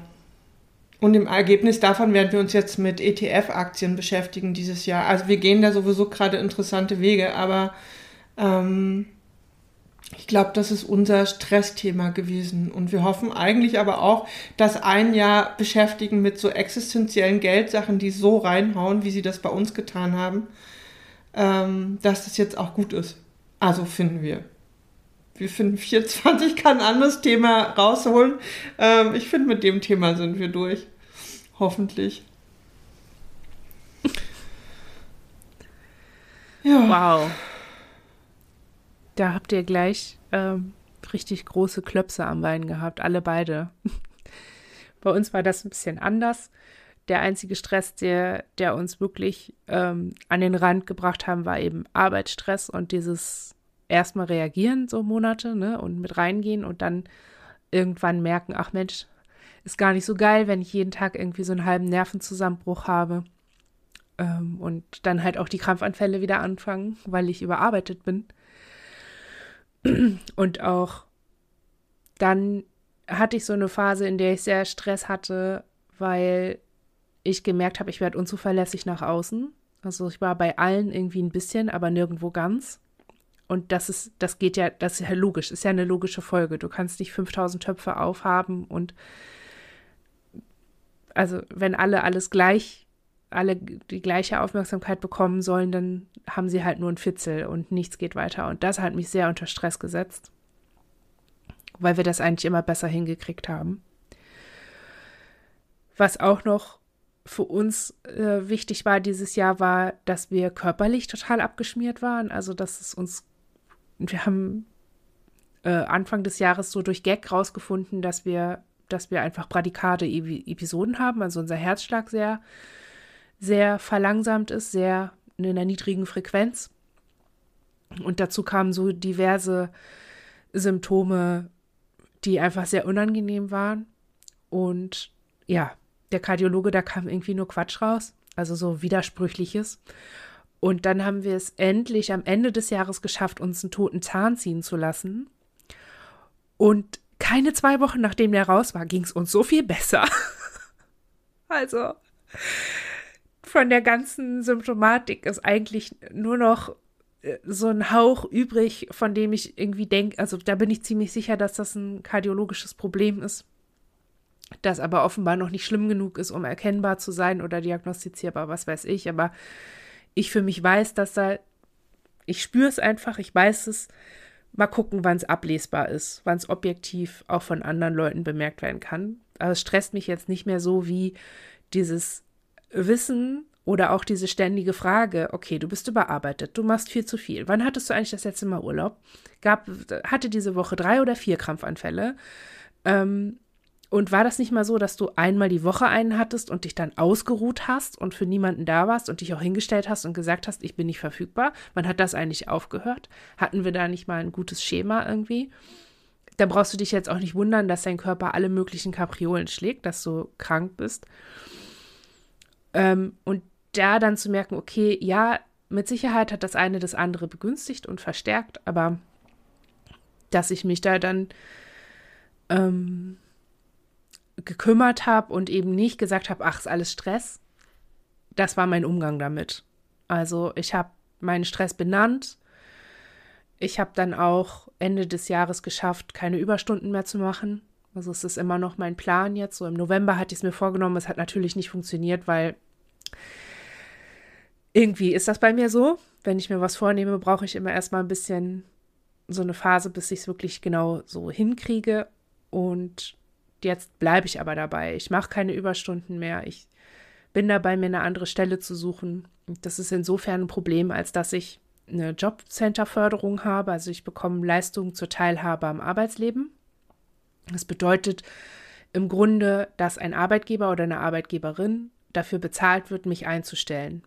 Und im Ergebnis davon werden wir uns jetzt mit ETF-Aktien beschäftigen dieses Jahr. Also wir gehen da sowieso gerade interessante Wege, aber ähm, ich glaube, das ist unser Stressthema gewesen. Und wir hoffen eigentlich aber auch, dass ein Jahr beschäftigen mit so existenziellen Geldsachen, die so reinhauen, wie sie das bei uns getan haben, ähm, dass das jetzt auch gut ist. Also finden wir. Wir finden 24 kann ein anderes Thema rausholen. Ähm, ich finde, mit dem Thema sind wir durch. Hoffentlich. <laughs> Ja. Wow. Da habt ihr gleich ähm, richtig große Klöpse am Bein gehabt, alle beide. <laughs> Bei uns war das ein bisschen anders der einzige Stress, der, der uns wirklich ähm, an den Rand gebracht haben, war eben Arbeitsstress und dieses erstmal reagieren, so Monate, ne, und mit reingehen und dann irgendwann merken, ach Mensch, ist gar nicht so geil, wenn ich jeden Tag irgendwie so einen halben Nervenzusammenbruch habe. Ähm, und dann halt auch die Krampfanfälle wieder anfangen, weil ich überarbeitet bin. <clears throat> Und auch dann hatte ich so eine Phase, in der ich sehr Stress hatte, weil ich gemerkt habe, ich werde unzuverlässig nach außen. Also ich war bei allen irgendwie ein bisschen, aber nirgendwo ganz. Und das ist, das geht ja, das ist ja logisch, ist ja eine logische Folge. Du kannst nicht 5000 Töpfe aufhaben und also wenn alle alles gleich, alle die gleiche Aufmerksamkeit bekommen sollen, dann haben sie halt nur ein Fitzel und nichts geht weiter. Und das hat mich sehr unter Stress gesetzt, weil wir das eigentlich immer besser hingekriegt haben. Was auch noch für uns äh, wichtig war dieses Jahr, war, dass wir körperlich total abgeschmiert waren. Also, dass es uns, wir haben äh, Anfang des Jahres so durch Gag rausgefunden, dass wir, dass wir einfach Prädikate Episoden haben, also unser Herzschlag sehr, sehr verlangsamt ist, sehr in einer niedrigen Frequenz. Und dazu kamen so diverse Symptome, die einfach sehr unangenehm waren. Und ja, der Kardiologe, da kam irgendwie nur Quatsch raus, also so widersprüchliches. Und dann haben wir es endlich am Ende des Jahres geschafft, uns einen toten Zahn ziehen zu lassen. Und keine zwei Wochen nachdem der raus war, ging es uns so viel besser. <laughs> also von der ganzen Symptomatik ist eigentlich nur noch äh, so ein Hauch übrig, von dem ich irgendwie denke, also da bin ich ziemlich sicher, dass das ein kardiologisches Problem ist, das aber offenbar noch nicht schlimm genug ist, um erkennbar zu sein oder diagnostizierbar, was weiß ich. Aber ich für mich weiß, dass da, ich spüre es einfach, ich weiß es. Mal gucken, wann es ablesbar ist, wann es objektiv auch von anderen Leuten bemerkt werden kann. Aber es stresst mich jetzt nicht mehr so wie dieses Wissen, oder auch diese ständige Frage, okay, du bist überarbeitet, du machst viel zu viel. Wann hattest du eigentlich das letzte Mal Urlaub? Gab, hatte diese Woche drei oder vier Krampfanfälle? Ähm, und war das nicht mal so, dass du einmal die Woche einen hattest und dich dann ausgeruht hast und für niemanden da warst und dich auch hingestellt hast und gesagt hast, ich bin nicht verfügbar? Wann hat das eigentlich aufgehört? Hatten wir da nicht mal ein gutes Schema irgendwie? Da brauchst du dich jetzt auch nicht wundern, dass dein Körper alle möglichen Kapriolen schlägt, dass du krank bist. Ähm, und da dann zu merken, okay, ja, mit Sicherheit hat das eine das andere begünstigt und verstärkt, aber dass ich mich da dann ähm, gekümmert habe und eben nicht gesagt habe, ach, ist alles Stress, das war mein Umgang damit. Also ich habe meinen Stress benannt. Ich habe dann auch Ende des Jahres geschafft, keine Überstunden mehr zu machen. Also es ist immer noch mein Plan jetzt. So im November hatte ich es mir vorgenommen. Es hat natürlich nicht funktioniert, weil irgendwie ist das bei mir so. Wenn ich mir was vornehme, brauche ich immer erstmal ein bisschen so eine Phase, bis ich es wirklich genau so hinkriege. Und jetzt bleibe ich aber dabei. Ich mache keine Überstunden mehr. Ich bin dabei, mir eine andere Stelle zu suchen. Das ist insofern ein Problem, als dass ich eine Jobcenter-Förderung habe. Also ich bekomme Leistungen zur Teilhabe am Arbeitsleben. Das bedeutet im Grunde, dass ein Arbeitgeber oder eine Arbeitgeberin dafür bezahlt wird, mich einzustellen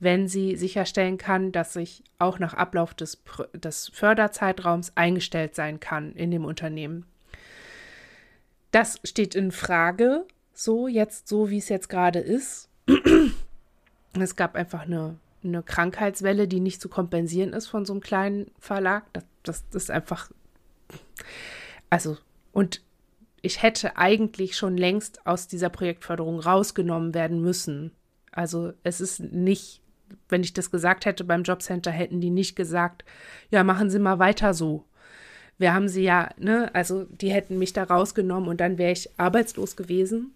wenn sie sicherstellen kann, dass ich auch nach Ablauf des, des Förderzeitraums eingestellt sein kann in dem Unternehmen. Das steht in Frage, so jetzt, so wie es jetzt gerade ist. <clears throat> es gab einfach eine, eine Krankheitswelle, die nicht zu kompensieren ist von so einem kleinen Verlag. Das, das, das ist einfach, also, und ich hätte eigentlich schon längst aus dieser Projektförderung rausgenommen werden müssen. Also es ist nicht wenn ich das gesagt hätte beim Jobcenter, hätten die nicht gesagt, ja, machen Sie mal weiter so. Wir haben sie ja, ne, also die hätten mich da rausgenommen und dann wäre ich arbeitslos gewesen.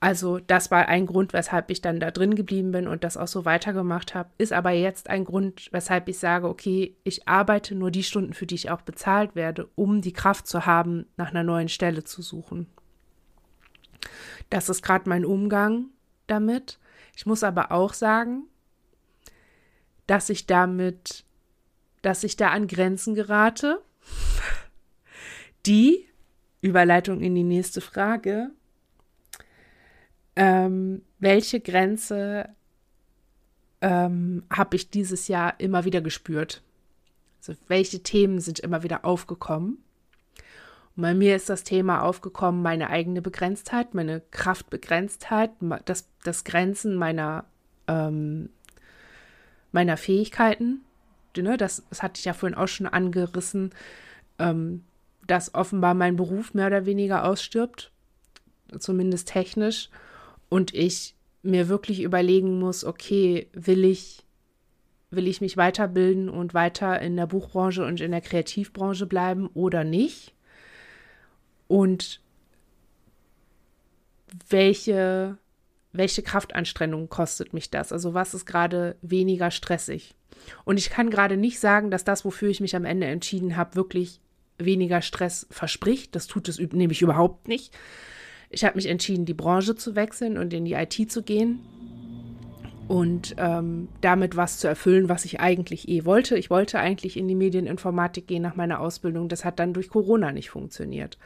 Also das war ein Grund, weshalb ich dann da drin geblieben bin und das auch so weitergemacht habe. Ist aber jetzt ein Grund, weshalb ich sage, okay, ich arbeite nur die Stunden, für die ich auch bezahlt werde, um die Kraft zu haben, nach einer neuen Stelle zu suchen. Das ist gerade mein Umgang damit. Ich muss aber auch sagen, dass ich damit, dass ich da an Grenzen gerate, die, Überleitung in die nächste Frage, ähm, welche Grenze ähm, habe ich dieses Jahr immer wieder gespürt? Also welche Themen sind immer wieder aufgekommen? Und bei mir ist das Thema aufgekommen, meine eigene Begrenztheit, meine Kraftbegrenztheit, das, das Grenzen meiner, ähm, meiner Fähigkeiten. Ne, das, das hatte ich ja vorhin auch schon angerissen, ähm, dass offenbar mein Beruf mehr oder weniger ausstirbt, zumindest technisch, und ich mir wirklich überlegen muss, okay, will ich, will ich mich weiterbilden und weiter in der Buchbranche und in der Kreativbranche bleiben oder nicht? und welche, welche Kraftanstrengung kostet mich das? Also was ist gerade weniger stressig? Und ich kann gerade nicht sagen, dass das, wofür ich mich am Ende entschieden habe, wirklich weniger Stress verspricht. Das tut es nämlich überhaupt nicht. Ich habe mich entschieden, die Branche zu wechseln und in die IT zu gehen. und ähm, damit was zu erfüllen, was ich eigentlich eh wollte. Ich wollte eigentlich in die Medieninformatik gehen nach meiner Ausbildung. Das hat dann durch Corona nicht funktioniert.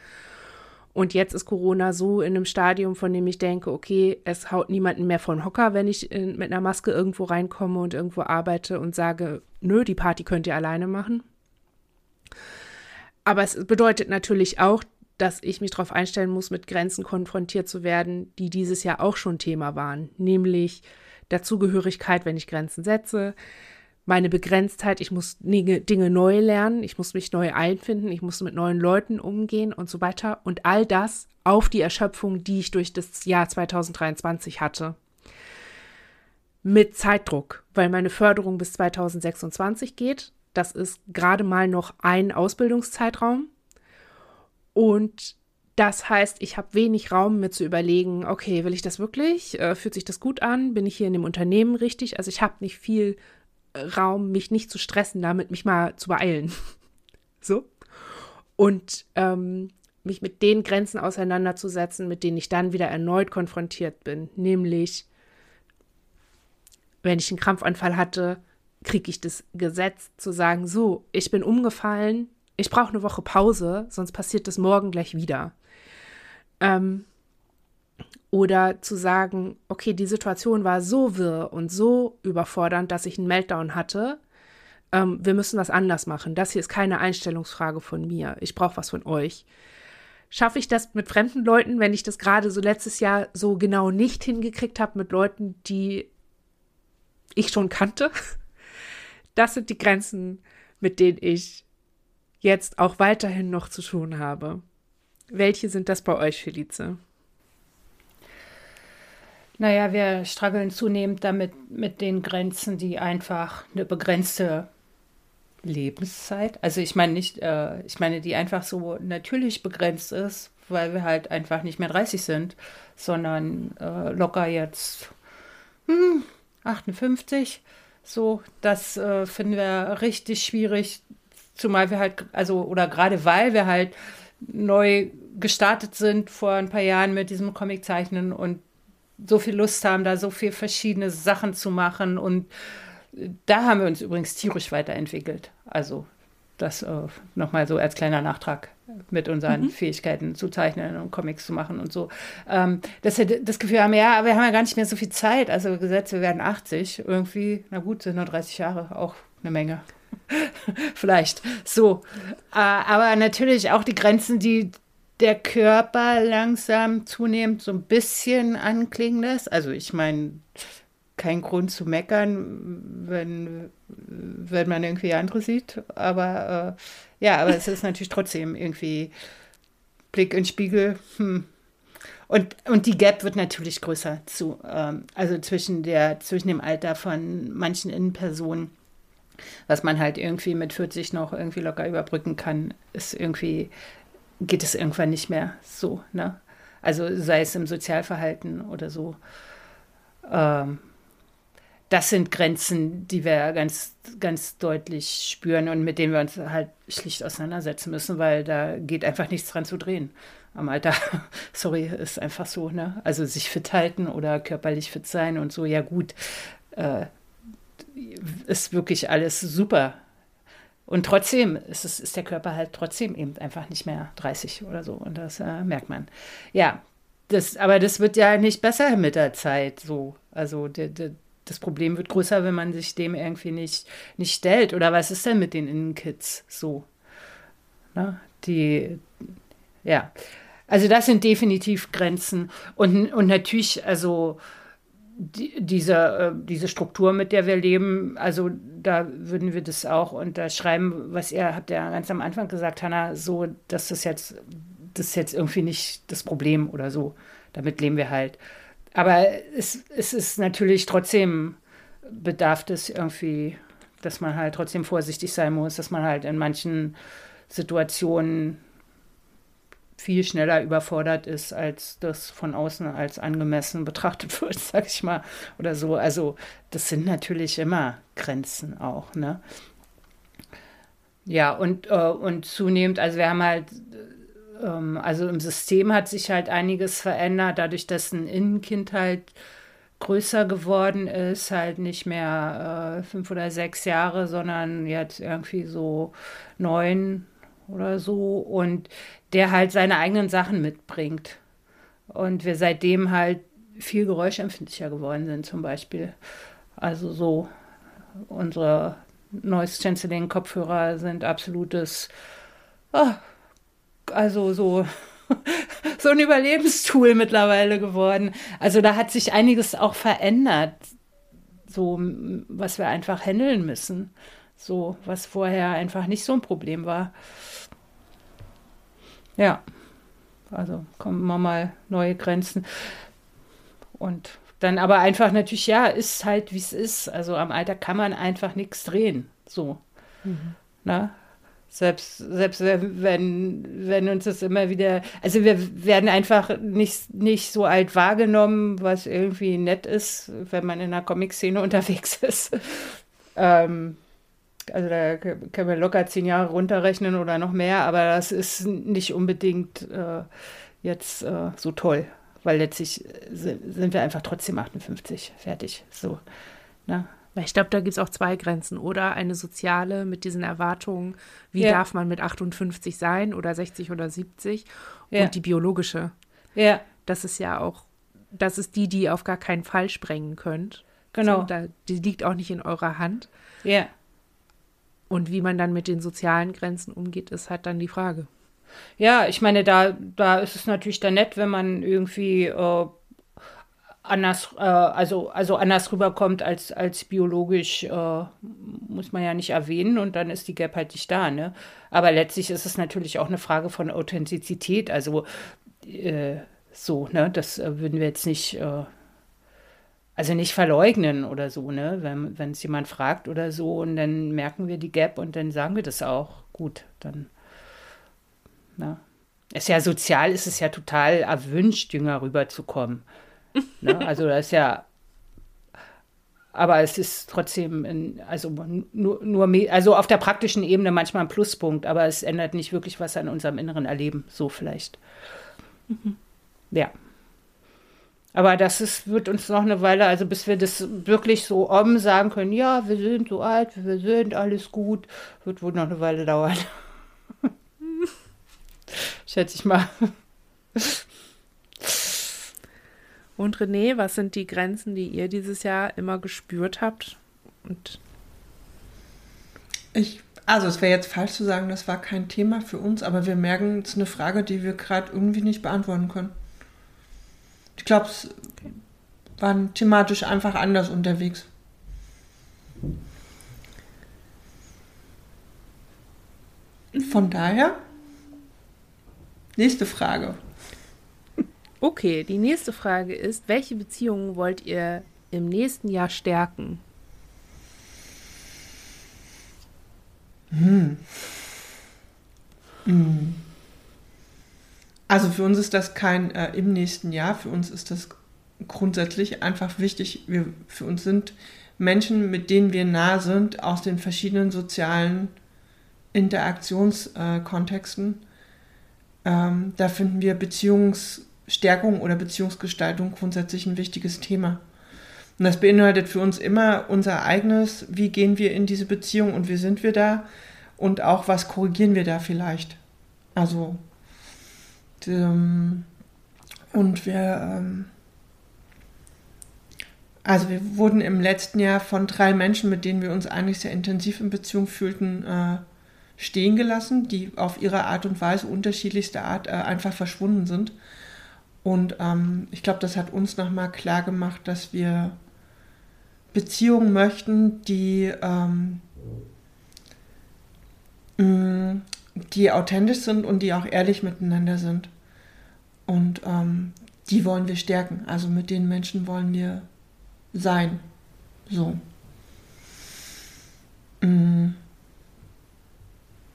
Und jetzt ist Corona so in einem Stadium, von dem ich denke, okay, es haut niemanden mehr von Hocker, wenn ich in, mit einer Maske irgendwo reinkomme und irgendwo arbeite und sage, nö, die Party könnt ihr alleine machen. Aber es bedeutet natürlich auch, dass ich mich darauf einstellen muss, mit Grenzen konfrontiert zu werden, die dieses Jahr auch schon Thema waren, nämlich Dazugehörigkeit, wenn ich Grenzen setze, meine Begrenztheit, ich muss Dinge, Dinge neu lernen, ich muss mich neu einfinden, ich muss mit neuen Leuten umgehen und so weiter. Und all das auf die Erschöpfung, die ich durch das Jahr 2023 hatte. Mit Zeitdruck, weil meine Förderung bis 2026 geht. Das ist gerade mal noch ein Ausbildungszeitraum. Und das heißt, ich habe wenig Raum, mir zu überlegen, okay, will ich das wirklich? Äh, fühlt sich das gut an? Bin ich hier in dem Unternehmen richtig? Also ich habe nicht viel Raum, mich nicht zu stressen, damit mich mal zu beeilen. <laughs> so. Und ähm, mich mit den Grenzen auseinanderzusetzen, mit denen ich dann wieder erneut konfrontiert bin. Nämlich, wenn ich einen Krampfanfall hatte, kriege ich das Gesetz zu sagen, so, ich bin umgefallen, ich brauche eine Woche Pause, sonst passiert das morgen gleich wieder. Ähm, oder zu sagen, okay, die Situation war so wirr und so überfordernd, dass ich einen Meltdown hatte. Ähm, wir müssen was anders machen. Das hier ist keine Einstellungsfrage von mir. Ich brauche was von euch. Schaffe ich das mit fremden Leuten, wenn ich das gerade so letztes Jahr so genau nicht hingekriegt habe mit Leuten, die ich schon kannte? <laughs> Das sind die Grenzen, mit denen ich jetzt auch weiterhin noch zu tun habe. Welche sind das bei euch, Felice? Naja, wir strugglen zunehmend damit mit den Grenzen, die einfach eine begrenzte Lebenszeit, also ich meine nicht, äh, ich meine, die einfach so natürlich begrenzt ist, weil wir halt einfach nicht mehr 30 sind, sondern äh, locker jetzt hm, 58. So, das äh, finden wir richtig schwierig, zumal wir halt, also, oder gerade weil wir halt neu gestartet sind vor ein paar Jahren mit diesem Comiczeichnen und so viel Lust haben, da so viel verschiedene Sachen zu machen. Und da haben wir uns übrigens tierisch weiterentwickelt. Also das äh, nochmal so als kleiner Nachtrag mit unseren mhm. Fähigkeiten zu zeichnen und Comics zu machen und so. Ähm, dass wir das Gefühl haben, ja, aber wir haben ja gar nicht mehr so viel Zeit. Also gesetzt, wir werden 80 irgendwie. Na gut, sind nur 30 Jahre, auch eine Menge. <laughs> Vielleicht so. Äh, aber natürlich auch die Grenzen, die der Körper langsam zunehmend so ein bisschen anklingen lässt. Also ich meine, kein Grund zu meckern, wenn, wenn man irgendwie andere sieht. Aber äh, ja, aber es ist natürlich trotzdem irgendwie Blick in den Spiegel. Hm. Und, und die Gap wird natürlich größer zu, ähm, also zwischen, der, zwischen dem Alter von manchen Innenpersonen, was man halt irgendwie mit 40 noch irgendwie locker überbrücken kann, ist irgendwie geht es irgendwann nicht mehr so. Ne? Also sei es im Sozialverhalten oder so. Ähm, das sind Grenzen, die wir ganz, ganz deutlich spüren und mit denen wir uns halt schlicht auseinandersetzen müssen, weil da geht einfach nichts dran zu drehen. Am Alter, <laughs> sorry, ist einfach so, ne? Also sich fit halten oder körperlich fit sein und so, ja gut, äh, ist wirklich alles super. Und trotzdem ist, es, ist der Körper halt trotzdem eben einfach nicht mehr 30 oder so. Und das äh, merkt man. Ja, das, aber das wird ja nicht besser mit der Zeit so. Also de, de, das Problem wird größer, wenn man sich dem irgendwie nicht, nicht stellt. Oder was ist denn mit den Innenkids so? Na, die, ja. Also das sind definitiv Grenzen. Und, und natürlich, also die, diese, äh, diese Struktur, mit der wir leben, also da würden wir das auch unterschreiben, was ihr habt ja ganz am Anfang gesagt, Hanna, so, dass das jetzt, das ist jetzt irgendwie nicht das Problem oder so. Damit leben wir halt. Aber es, es ist natürlich trotzdem bedarf es irgendwie, dass man halt trotzdem vorsichtig sein muss, dass man halt in manchen Situationen viel schneller überfordert ist, als das von außen als angemessen <laughs> betrachtet wird, sag ich mal, oder so. Also das sind natürlich immer Grenzen auch, ne? Ja, und, äh, und zunehmend, also wir haben halt, ähm, also im System hat sich halt einiges verändert, dadurch, dass ein Innenkind halt größer geworden ist, halt nicht mehr äh, fünf oder sechs Jahre, sondern jetzt irgendwie so neun oder so und der halt seine eigenen Sachen mitbringt. Und wir seitdem halt viel geräuschempfindlicher geworden sind, zum Beispiel. Also so unsere Noise Cancelling Kopfhörer sind absolutes, oh, also so <laughs> so ein Überlebenstool mittlerweile geworden. Also da hat sich einiges auch verändert, so was wir einfach handeln müssen, so was vorher einfach nicht so ein Problem war. Ja, also kommen wir mal neue Grenzen und dann aber einfach natürlich ja ist halt wie es ist. Also am Alter kann man einfach nichts drehen, so. Mhm. Na, selbst, selbst wenn, wenn uns das immer wieder, also wir werden einfach nicht, nicht so alt wahrgenommen, was irgendwie nett ist, wenn man in einer Comic-Szene unterwegs <laughs> ist. ähm, also da können wir locker zehn Jahre runterrechnen oder noch mehr, aber das ist nicht unbedingt äh, jetzt äh, so toll, weil letztlich sind wir einfach trotzdem 58, fertig. So. Ne? Ich glaube, da gibt es auch zwei Grenzen, oder? Eine soziale mit diesen Erwartungen, wie ja. darf man mit 58 sein oder 60 oder 70 ja. und die biologische. Ja. Das ist ja auch, das ist die, die ihr auf gar keinen Fall sprengen könnt. Genau. So, da, die liegt auch nicht in eurer Hand. Ja. Und wie man dann mit den sozialen Grenzen umgeht, ist halt dann die Frage. Ja, ich meine, da, da ist es natürlich dann nett, wenn man irgendwie äh, anders, äh, also, also anders rüberkommt als, als biologisch, äh, muss man ja nicht erwähnen und dann ist die Gap halt nicht da, ne? Aber letztlich ist es natürlich auch eine Frage von Authentizität, also äh, so, ne? Das äh, würden wir jetzt nicht, äh, also nicht verleugnen oder so, ne? Wenn, es jemand fragt oder so und dann merken wir die Gap und dann sagen wir das auch. Gut, dann, na. Ist ja sozial, ist es ja total erwünscht, jünger rüberzukommen. Ne? Also das ist ja, aber es ist trotzdem, in, also nur, nur, also auf der praktischen Ebene manchmal ein Pluspunkt, aber es ändert nicht wirklich was an unserem inneren Erleben, so vielleicht. Mhm. Ja. Aber das ist, wird uns noch eine Weile, also bis wir das wirklich so um sagen können, ja, wir sind so alt, wir sind alles gut, wird wohl noch eine Weile dauern. <laughs> Schätze ich mal. Und René, was sind die Grenzen, die ihr dieses Jahr immer gespürt habt? Und ich, also es wäre jetzt falsch zu sagen, das war kein Thema für uns, aber wir merken, es ist eine Frage, die wir gerade irgendwie nicht beantworten können. Ich glaube, es waren thematisch einfach anders unterwegs. Von daher, nächste Frage. Okay, die nächste Frage ist, welche Beziehungen wollt ihr im nächsten Jahr stärken? Hm. Hm. Also für uns ist das kein äh, im nächsten Jahr, für uns ist das grundsätzlich einfach wichtig. Wir, für uns sind Menschen, mit denen wir nah sind, aus den verschiedenen sozialen Interaktionskontexten. Äh, ähm, da finden wir Beziehungs- Stärkung oder Beziehungsgestaltung grundsätzlich ein wichtiges Thema. Und das beinhaltet für uns immer unser eigenes, wie gehen wir in diese Beziehung und wie sind wir da und auch, was korrigieren wir da vielleicht. Also, ähm, und wir, ähm, also wir wurden im letzten Jahr von drei Menschen, mit denen wir uns eigentlich sehr intensiv in Beziehung fühlten, äh, stehen gelassen, die auf ihre Art und Weise, unterschiedlichste Art, äh, einfach verschwunden sind. Und ähm, ich glaube, das hat uns nochmal klar gemacht, dass wir Beziehungen möchten, die, ähm, mh, die authentisch sind und die auch ehrlich miteinander sind. Und ähm, die wollen wir stärken. Also mit den Menschen wollen wir sein. So. Mhm.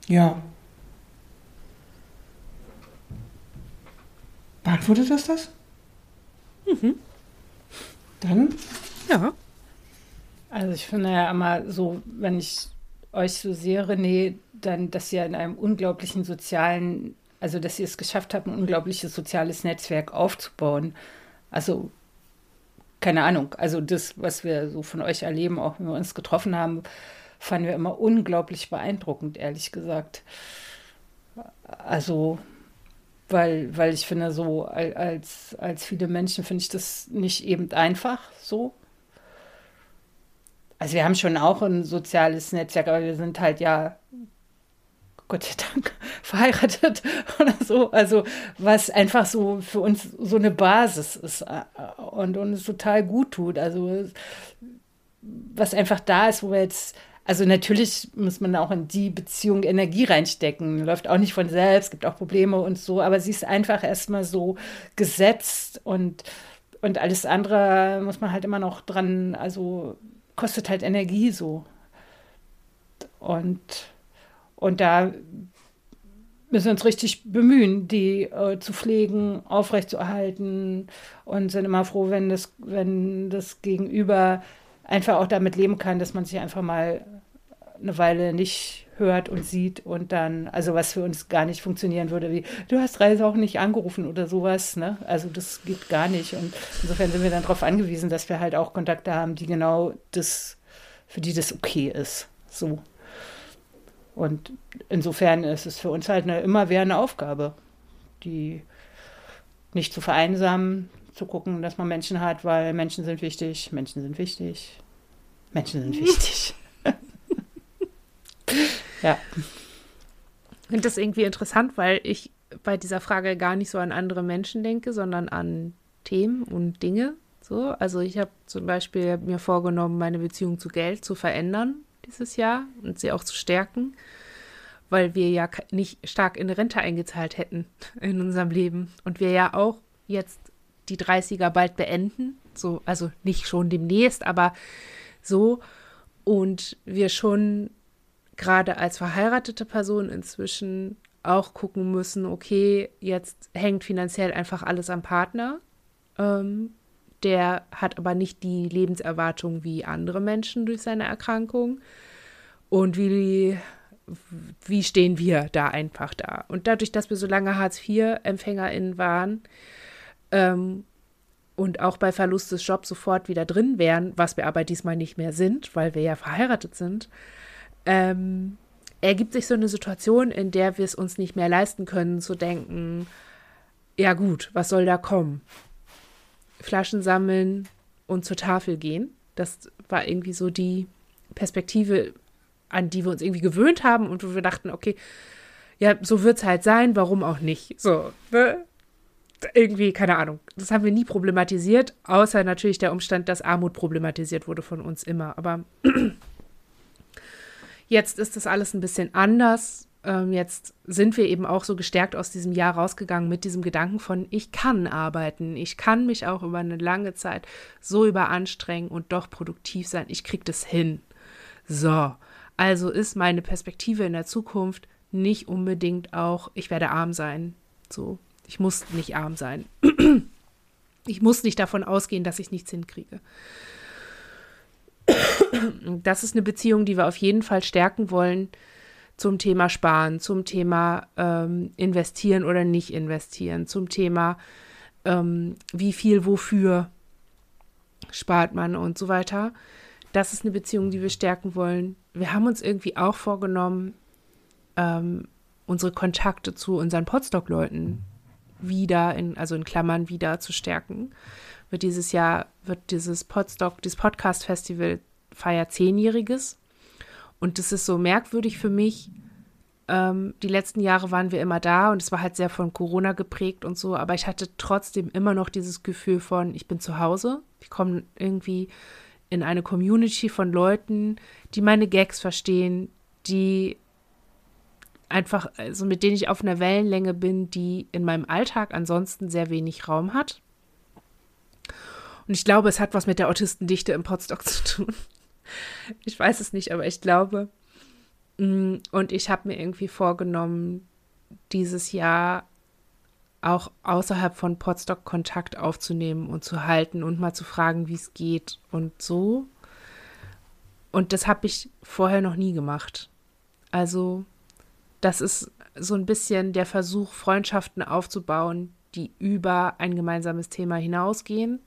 Ja. Beantwortet das das? Mhm. Dann? Ja. Also ich finde ja immer so, wenn ich euch so sehe, René, dann, dass ihr in einem unglaublichen sozialen, also dass ihr es geschafft habt, ein unglaubliches soziales Netzwerk aufzubauen. Also keine Ahnung, also das, was wir so von euch erleben, auch wenn wir uns getroffen haben, fanden wir immer unglaublich beeindruckend, ehrlich gesagt. Also, weil, weil ich finde, so als, als viele Menschen finde ich das nicht eben einfach so. Also wir haben schon auch ein soziales Netzwerk, aber wir sind halt ja Gott sei Dank <laughs> verheiratet <laughs> oder so. Also was einfach so für uns so eine Basis ist äh, und uns total gut tut. Also was einfach da ist, wo wir jetzt, also natürlich muss man auch in die Beziehung Energie reinstecken. Läuft auch nicht von selbst, gibt auch Probleme und so, aber sie ist einfach erstmal so gesetzt und, und alles andere muss man halt immer noch dran, also kostet halt Energie so. Und und da müssen wir uns richtig bemühen, die äh, zu pflegen, aufrechtzuerhalten und sind immer froh, wenn das, wenn das Gegenüber einfach auch damit leben kann, dass man sich einfach mal eine Weile nicht hört und sieht und dann, also was für uns gar nicht funktionieren würde, wie du hast Reise auch nicht angerufen oder sowas, ne? Also das geht gar nicht. Und insofern sind wir dann darauf angewiesen, dass wir halt auch Kontakte haben, die genau das, für die das okay ist. So. Und insofern ist es für uns halt eine immerwährende Aufgabe, die nicht zu vereinsamen, zu gucken, dass man Menschen hat, weil Menschen sind wichtig, Menschen sind wichtig, Menschen sind <laughs> wichtig. Ja. Ich finde das irgendwie interessant, weil ich bei dieser Frage gar nicht so an andere Menschen denke, sondern an Themen und Dinge. So, also ich habe zum Beispiel mir vorgenommen, meine Beziehung zu Geld zu verändern dieses Jahr und sie auch zu stärken, weil wir ja nicht stark in Rente eingezahlt hätten in unserem Leben und wir ja auch jetzt die 30er bald beenden, so also nicht schon demnächst, aber so und wir schon gerade als verheiratete Person inzwischen auch gucken müssen, okay, jetzt hängt finanziell einfach alles am Partner. Ähm, der hat aber nicht die Lebenserwartung wie andere Menschen durch seine Erkrankung. Und wie, wie stehen wir da einfach da? Und dadurch, dass wir so lange Hartz-IV-EmpfängerInnen waren ähm, und auch bei Verlust des Jobs sofort wieder drin wären, was wir aber diesmal nicht mehr sind, weil wir ja verheiratet sind, ähm, ergibt sich so eine Situation, in der wir es uns nicht mehr leisten können, zu denken, ja gut, was soll da kommen? Flaschen sammeln und zur Tafel gehen. Das war irgendwie so die Perspektive, an die wir uns irgendwie gewöhnt haben und wo wir dachten, okay, ja, so wird es halt sein, warum auch nicht? So, ne? Irgendwie, keine Ahnung. Das haben wir nie problematisiert, außer natürlich der Umstand, dass Armut problematisiert wurde von uns immer. Aber <clears throat> jetzt ist das alles ein bisschen anders ähm, jetzt sind wir eben auch so gestärkt aus diesem Jahr rausgegangen mit diesem Gedanken von, ich kann arbeiten, ich kann mich auch über eine lange Zeit so überanstrengen und doch produktiv sein, ich kriege das hin. So, also ist meine Perspektive in der Zukunft nicht unbedingt auch, ich werde arm sein. So, ich muss nicht arm sein. <clears throat> ich muss nicht davon ausgehen, dass ich nichts hinkriege. Das ist eine Beziehung, die wir auf jeden Fall stärken wollen zum Thema Sparen, zum Thema ähm, investieren oder nicht investieren, zum Thema ähm, wie viel wofür spart man und so weiter. Das ist eine Beziehung, die wir stärken wollen. Wir haben uns irgendwie auch vorgenommen, ähm, unsere Kontakte zu unseren Podstock-Leuten wieder, in, also in Klammern wieder zu stärken. Wird dieses Jahr, wird dieses Podstock, dieses Podcast-Festival feiert zehnjähriges. Und das ist so merkwürdig für mich. Ähm, die letzten Jahre waren wir immer da und es war halt sehr von Corona geprägt und so, aber ich hatte trotzdem immer noch dieses Gefühl von, ich bin zu Hause. Ich komme irgendwie in eine Community von Leuten, die meine Gags verstehen, die einfach, also mit denen ich auf einer Wellenlänge bin, die in meinem Alltag ansonsten sehr wenig Raum hat. Und ich glaube, es hat was mit der Autistendichte im Podstock <laughs> zu tun. Ich weiß es nicht, aber ich glaube. Mm, und ich habe mir irgendwie vorgenommen, dieses Jahr auch außerhalb von Podstock Kontakt aufzunehmen und zu halten und mal zu fragen, wie es geht und so. Und das habe ich vorher noch nie gemacht. Also, das ist so ein bisschen der Versuch, Freundschaften aufzubauen, die über ein gemeinsames Thema hinausgehen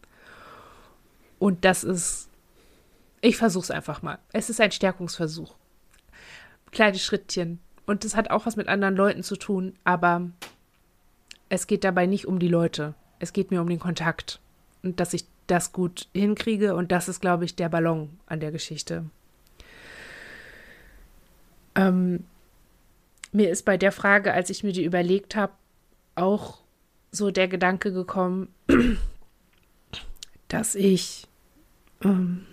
Und das ist, ich versuche es einfach mal. Es ist ein Stärkungsversuch. Kleine Schrittchen. Und das hat auch was mit anderen Leuten zu tun, aber es geht dabei nicht um die Leute. Es geht mir um den Kontakt. Und dass ich das gut hinkriege. Und das ist, glaube ich, der Ballon an der Geschichte. Ähm, mir ist bei der Frage, als ich mir die überlegt habe, auch so der Gedanke gekommen, <clears throat> dass ich ähm,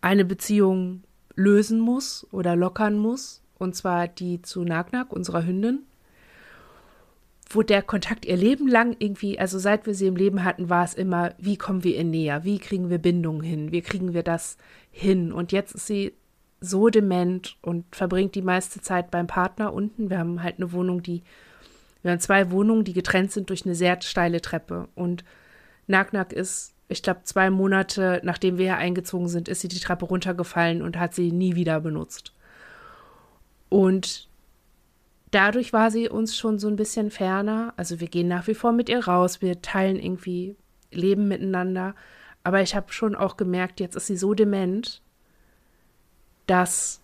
eine Beziehung lösen muss oder lockern muss, und zwar die zu Nagnak, unserer Hündin, wo der Kontakt ihr Leben lang irgendwie, also seit wir sie im Leben hatten, war es immer, wie kommen wir ihr näher, wie kriegen wir Bindungen hin, wie kriegen wir das hin. Und jetzt ist sie so dement und verbringt die meiste Zeit beim Partner unten. Wir haben halt eine Wohnung, die, wir haben zwei Wohnungen, die getrennt sind durch eine sehr steile Treppe. Und Nagnak ist, ich glaube, zwei Monate nachdem wir hier eingezogen sind, ist sie die Treppe runtergefallen und hat sie nie wieder benutzt. Und dadurch war sie uns schon so ein bisschen ferner. Also wir gehen nach wie vor mit ihr raus, wir teilen irgendwie Leben miteinander. Aber ich habe schon auch gemerkt, jetzt ist sie so dement, dass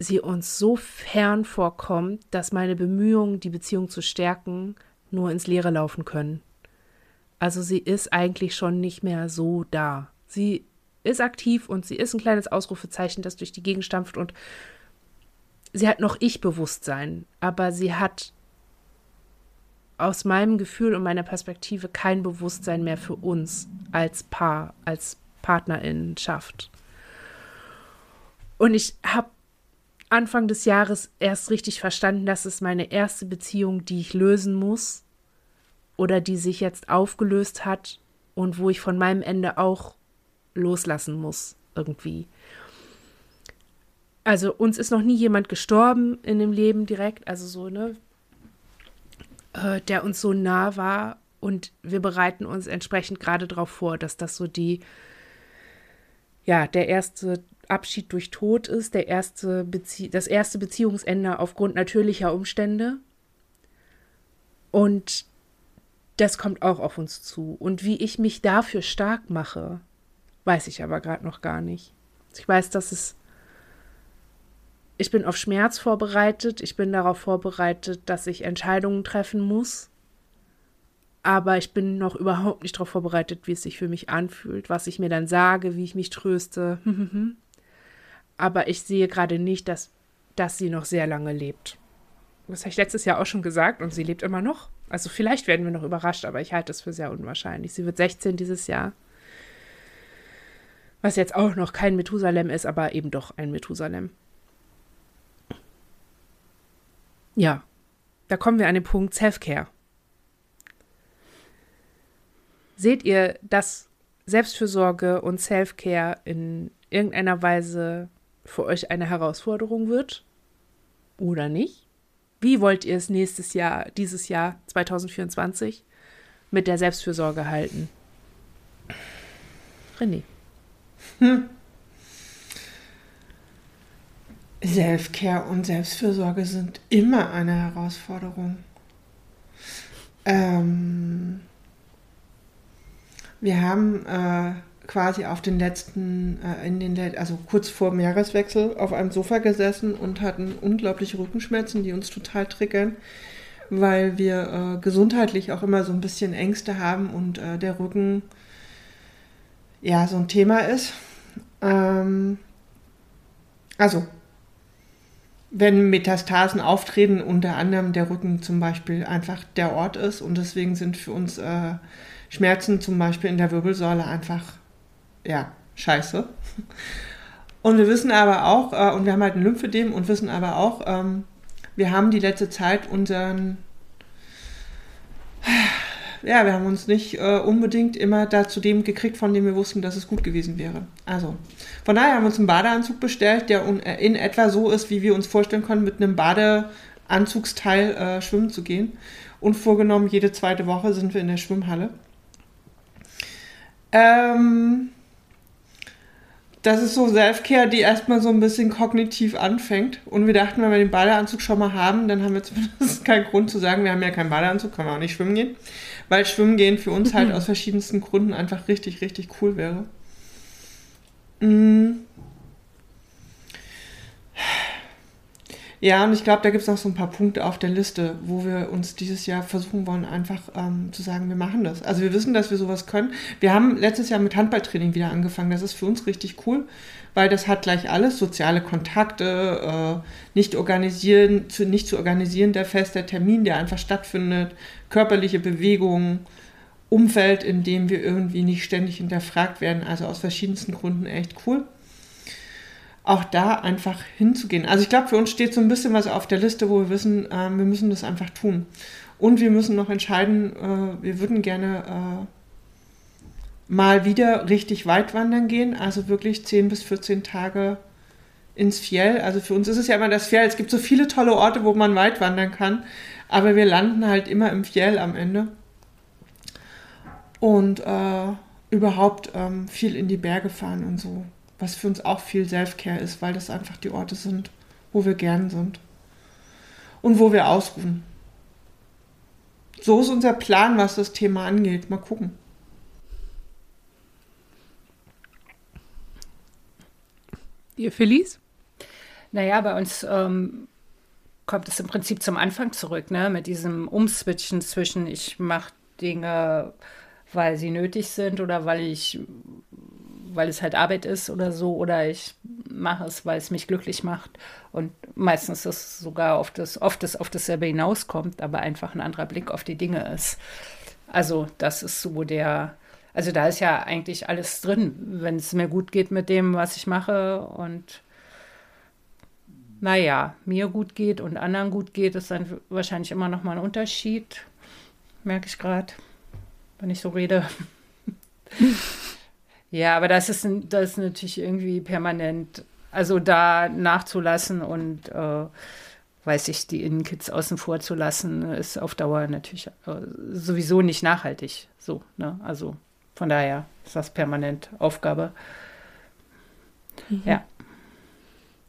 sie uns so fern vorkommt, dass meine Bemühungen, die Beziehung zu stärken, nur ins Leere laufen können. Also sie ist eigentlich schon nicht mehr so da. Sie ist aktiv und sie ist ein kleines Ausrufezeichen, das durch die Gegend stampft und sie hat noch Ich-Bewusstsein, aber sie hat aus meinem Gefühl und meiner Perspektive kein Bewusstsein mehr für uns als Paar, als Partnerinnenschaft. Und ich habe Anfang des Jahres erst richtig verstanden, dass es meine erste Beziehung, die ich lösen muss oder die sich jetzt aufgelöst hat und wo ich von meinem Ende auch loslassen muss irgendwie. Also uns ist noch nie jemand gestorben in dem Leben direkt, also so, ne, äh, der uns so nah war und wir bereiten uns entsprechend gerade darauf vor, dass das so die, ja, der erste Abschied durch Tod ist, der erste Bezie das erste Beziehungsende aufgrund natürlicher Umstände. Und das kommt auch auf uns zu. Und wie ich mich dafür stark mache, weiß ich aber gerade noch gar nicht. Ich weiß, dass es. Ich bin auf Schmerz vorbereitet, ich bin darauf vorbereitet, dass ich Entscheidungen treffen muss. Aber ich bin noch überhaupt nicht darauf vorbereitet, wie es sich für mich anfühlt, was ich mir dann sage, wie ich mich tröste. <laughs> aber ich sehe gerade nicht, dass, dass sie noch sehr lange lebt. Das habe ich letztes Jahr auch schon gesagt und sie lebt immer noch. Also vielleicht werden wir noch überrascht, aber ich halte es für sehr unwahrscheinlich. Sie wird 16 dieses Jahr. Was jetzt auch noch kein Methusalem ist, aber eben doch ein Methusalem. Ja, da kommen wir an den Punkt Self-Care. Seht ihr, dass Selbstfürsorge und Self-Care in irgendeiner Weise für euch eine Herausforderung wird oder nicht? Wie wollt ihr es nächstes Jahr, dieses Jahr 2024 mit der Selbstfürsorge halten? René. Hm. Selfcare und Selbstfürsorge sind immer eine Herausforderung. Ähm, wir haben äh, quasi auf den letzten, äh, in den, also kurz vor dem Jahreswechsel auf einem Sofa gesessen und hatten unglaubliche Rückenschmerzen, die uns total triggern, weil wir äh, gesundheitlich auch immer so ein bisschen Ängste haben und äh, der Rücken ja so ein Thema ist. Ähm, also wenn Metastasen auftreten, unter anderem der Rücken zum Beispiel einfach der Ort ist und deswegen sind für uns äh, Schmerzen zum Beispiel in der Wirbelsäule einfach ja, scheiße. Und wir wissen aber auch, äh, und wir haben halt ein Lymphedem und wissen aber auch, ähm, wir haben die letzte Zeit unseren, ja, wir haben uns nicht äh, unbedingt immer da zu dem gekriegt, von dem wir wussten, dass es gut gewesen wäre. Also, von daher haben wir uns einen Badeanzug bestellt, der äh, in etwa so ist, wie wir uns vorstellen können, mit einem Badeanzugsteil äh, schwimmen zu gehen. Und vorgenommen, jede zweite Woche sind wir in der Schwimmhalle. Ähm, das ist so Selfcare, die erstmal so ein bisschen kognitiv anfängt. Und wir dachten, wenn wir den Badeanzug schon mal haben, dann haben wir <laughs> zumindest keinen Grund zu sagen, wir haben ja keinen Badeanzug, können wir auch nicht schwimmen gehen. Weil Schwimmen gehen für uns halt aus verschiedensten Gründen einfach richtig, richtig cool wäre. Mhm. Ja, und ich glaube, da gibt es noch so ein paar Punkte auf der Liste, wo wir uns dieses Jahr versuchen wollen, einfach ähm, zu sagen, wir machen das. Also wir wissen, dass wir sowas können. Wir haben letztes Jahr mit Handballtraining wieder angefangen. Das ist für uns richtig cool, weil das hat gleich alles, soziale Kontakte, äh, nicht organisieren, zu, nicht zu organisieren, der fester Termin, der einfach stattfindet, körperliche Bewegung, Umfeld, in dem wir irgendwie nicht ständig hinterfragt werden. Also aus verschiedensten Gründen echt cool auch da einfach hinzugehen. Also ich glaube, für uns steht so ein bisschen was auf der Liste, wo wir wissen, äh, wir müssen das einfach tun. Und wir müssen noch entscheiden, äh, wir würden gerne äh, mal wieder richtig weit wandern gehen, also wirklich 10 bis 14 Tage ins Fjell. Also für uns ist es ja immer das Fjell. Es gibt so viele tolle Orte, wo man weit wandern kann, aber wir landen halt immer im Fjell am Ende. Und äh, überhaupt ähm, viel in die Berge fahren und so was für uns auch viel Selfcare ist, weil das einfach die Orte sind, wo wir gern sind und wo wir ausruhen. So ist unser Plan, was das Thema angeht. Mal gucken. Ihr Felice? Naja, bei uns ähm, kommt es im Prinzip zum Anfang zurück, ne? mit diesem Umswitchen zwischen ich mache Dinge, weil sie nötig sind oder weil ich weil es halt Arbeit ist oder so, oder ich mache es, weil es mich glücklich macht. Und meistens ist es sogar auf das, oft das auf dasselbe hinauskommt, aber einfach ein anderer Blick auf die Dinge ist. Also, das ist so der, also da ist ja eigentlich alles drin, wenn es mir gut geht mit dem, was ich mache und naja, mir gut geht und anderen gut geht, ist dann wahrscheinlich immer noch mal ein Unterschied. Merke ich gerade, wenn ich so rede. <laughs> Ja, aber das ist, das ist natürlich irgendwie permanent. Also da nachzulassen und, äh, weiß ich, die Innenkids außen vor zu lassen, ist auf Dauer natürlich äh, sowieso nicht nachhaltig. So, ne? Also von daher ist das permanent Aufgabe. Mhm. Ja.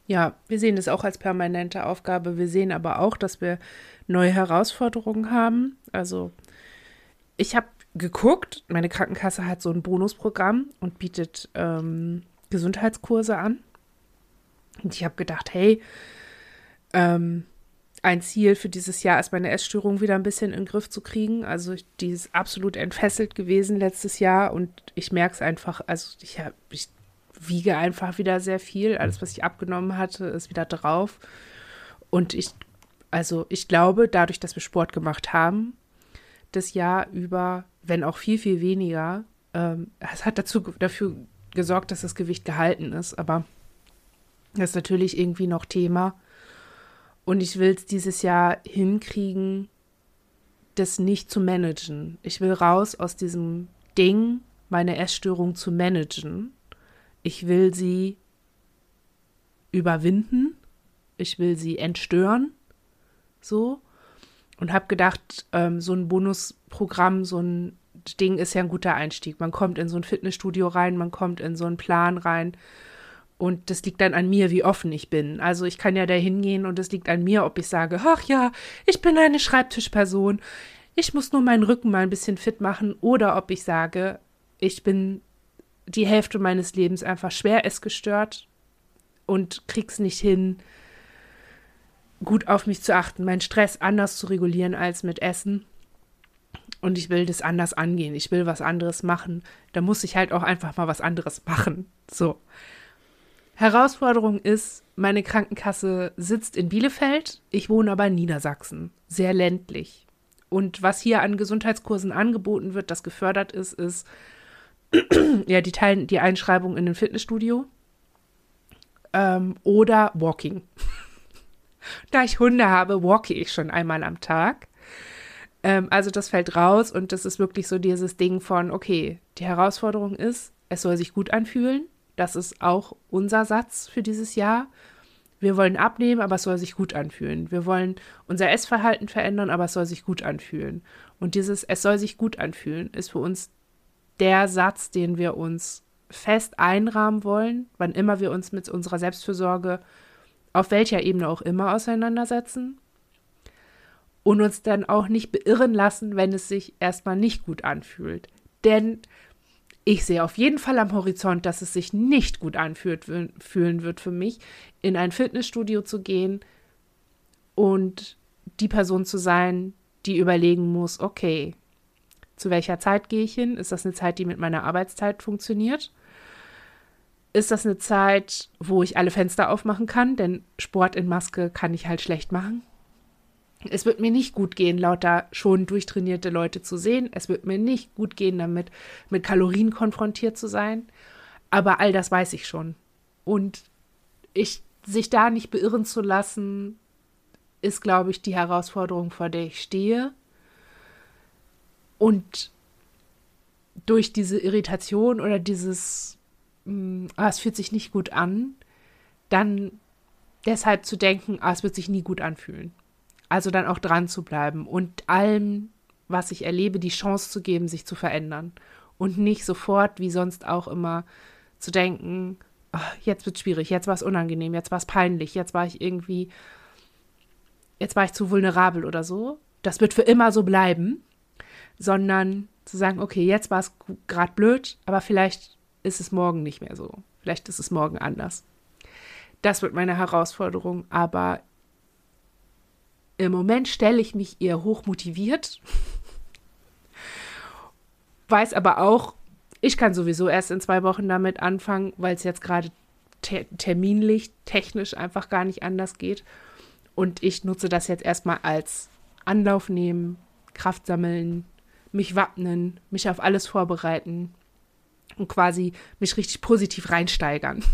Ja, wir sehen es auch als permanente Aufgabe. Wir sehen aber auch, dass wir neue Herausforderungen haben. Also ich habe geguckt. Meine Krankenkasse hat so ein Bonusprogramm und bietet ähm, Gesundheitskurse an. Und ich habe gedacht, hey, ähm, ein Ziel für dieses Jahr ist meine Essstörung wieder ein bisschen in den Griff zu kriegen. Also die ist absolut entfesselt gewesen letztes Jahr und ich merke es einfach, also ich, hab, ich wiege einfach wieder sehr viel. Alles, was ich abgenommen hatte, ist wieder drauf. Und ich, also ich glaube, dadurch, dass wir Sport gemacht haben, das Jahr über wenn auch viel, viel weniger. Ähm, es hat dazu, dafür gesorgt, dass das Gewicht gehalten ist, aber das ist natürlich irgendwie noch Thema. Und ich will es dieses Jahr hinkriegen, das nicht zu managen. Ich will raus aus diesem Ding, meine Essstörung zu managen. Ich will sie überwinden. Ich will sie entstören. So und habe gedacht, ähm, so ein Bonusprogramm, so ein Ding ist ja ein guter Einstieg. Man kommt in so ein Fitnessstudio rein, man kommt in so einen Plan rein. Und das liegt dann an mir, wie offen ich bin. Also ich kann ja da hingehen und es liegt an mir, ob ich sage, ach ja, ich bin eine Schreibtischperson, ich muss nur meinen Rücken mal ein bisschen fit machen. Oder ob ich sage, ich bin die Hälfte meines Lebens einfach schwer essgestört und krieg's nicht hin, gut auf mich zu achten, meinen Stress anders zu regulieren als mit Essen. Und ich will das anders angehen. Ich will was anderes machen. Da muss ich halt auch einfach mal was anderes machen. So. Herausforderung ist, meine Krankenkasse sitzt in Bielefeld. Ich wohne aber in Niedersachsen. Sehr ländlich. Und was hier an Gesundheitskursen angeboten wird, das gefördert ist, ist <clears throat> ja die, Teil die Einschreibung in ein Fitnessstudio ähm, oder Walking. <laughs> Da ich Hunde habe, walke ich schon einmal am Tag. Ähm, also das fällt raus und das ist wirklich so dieses Ding von, okay, die Herausforderung ist, es soll sich gut anfühlen. Das ist auch unser Satz für dieses Jahr. Wir wollen abnehmen, aber es soll sich gut anfühlen. Wir wollen unser Essverhalten verändern, aber es soll sich gut anfühlen. Und dieses Es soll sich gut anfühlen ist für uns der Satz, den wir uns fest einrahmen wollen, wann immer wir uns mit unserer Selbstfürsorge auf welcher Ebene auch immer auseinandersetzen und uns dann auch nicht beirren lassen, wenn es sich erstmal nicht gut anfühlt. Denn ich sehe auf jeden Fall am Horizont, dass es sich nicht gut anfühlt, fühlen wird für mich, in ein Fitnessstudio zu gehen und die Person zu sein, die überlegen muss, okay, zu welcher Zeit gehe ich hin? Ist das eine Zeit, die mit meiner Arbeitszeit funktioniert? Ist das eine Zeit, wo ich alle Fenster aufmachen kann? Denn Sport in Maske kann ich halt schlecht machen. Es wird mir nicht gut gehen, lauter schon durchtrainierte Leute zu sehen. Es wird mir nicht gut gehen, damit mit Kalorien konfrontiert zu sein. Aber all das weiß ich schon. Und ich, sich da nicht beirren zu lassen, ist, glaube ich, die Herausforderung, vor der ich stehe. Und durch diese Irritation oder dieses, mh, hm, ah, es fühlt sich nicht gut an, dann deshalb zu denken, ah, es wird sich nie gut anfühlen. Also dann auch dran zu bleiben und allem, was ich erlebe, die Chance zu geben, sich zu verändern. Und nicht sofort, wie sonst auch immer, zu denken, oh, jetzt wird es schwierig, jetzt war es unangenehm, jetzt war es peinlich, jetzt war ich irgendwie, jetzt war ich zu vulnerabel oder so. Das wird für immer so bleiben, sondern zu sagen, okay, jetzt war es gerade blöd, aber vielleicht ist es morgen nicht mehr so. Vielleicht ist es morgen anders. Das wird meine Herausforderung, aber im Moment stelle ich mich eher hoch motiviert, <laughs> weiß aber auch, ich kann sowieso erst in zwei Wochen damit anfangen, weil es jetzt gerade te terminlich, technisch einfach gar nicht anders geht. Und ich nutze das jetzt erstmal als Anlauf nehmen, Kraft sammeln, mich wappnen, mich auf alles vorbereiten und quasi mich richtig positiv reinsteigern,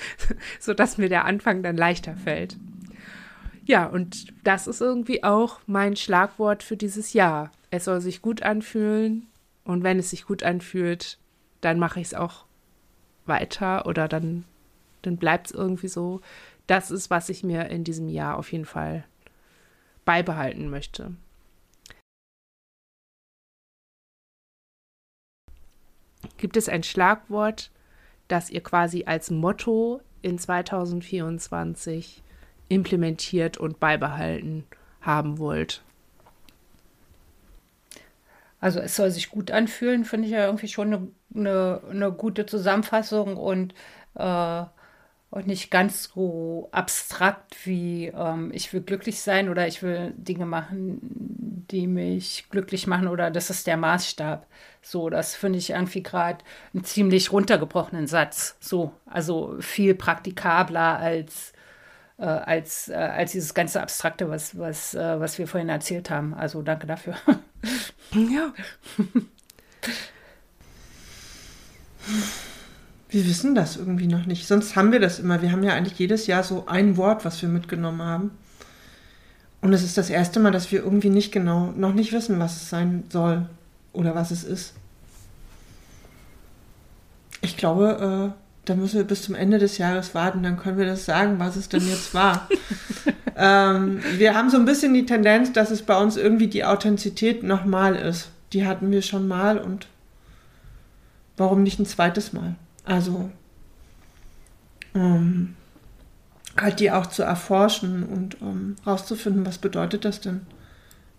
<laughs> sodass mir der Anfang dann leichter fällt. Ja, und das ist irgendwie auch mein Schlagwort für dieses Jahr. Es soll sich gut anfühlen und wenn es sich gut anfühlt, dann mache ich es auch weiter oder dann, dann bleibt es irgendwie so. Das ist, was ich mir in diesem Jahr auf jeden Fall beibehalten möchte. Gibt es ein Schlagwort, das ihr quasi als Motto in 2024 implementiert und beibehalten haben wollt? Also es soll sich gut anfühlen, finde ich ja irgendwie schon eine, eine, eine gute Zusammenfassung und, äh, und nicht ganz so abstrakt wie ähm, ich will glücklich sein oder ich will Dinge machen, die mich glücklich machen oder das ist der Maßstab. So, das finde ich irgendwie gerade einen ziemlich runtergebrochenen Satz. So, also viel praktikabler als äh, als, äh, als dieses ganze Abstrakte, was, was, äh, was wir vorhin erzählt haben. Also danke dafür. Ja. <laughs> Wir wissen das irgendwie noch nicht. Sonst haben wir das immer. Wir haben ja eigentlich jedes Jahr so ein Wort, was wir mitgenommen haben. Und es ist das erste Mal, dass wir irgendwie nicht genau, noch nicht wissen, was es sein soll oder was es ist. Ich glaube, äh, da müssen wir bis zum Ende des Jahres warten, dann können wir das sagen, was es denn jetzt war. <laughs> ähm, wir haben so ein bisschen die Tendenz, dass es bei uns irgendwie die Authentizität nochmal ist. Die hatten wir schon mal und warum nicht ein zweites Mal? Also ähm, halt die auch zu erforschen und ähm, rauszufinden, was bedeutet das denn,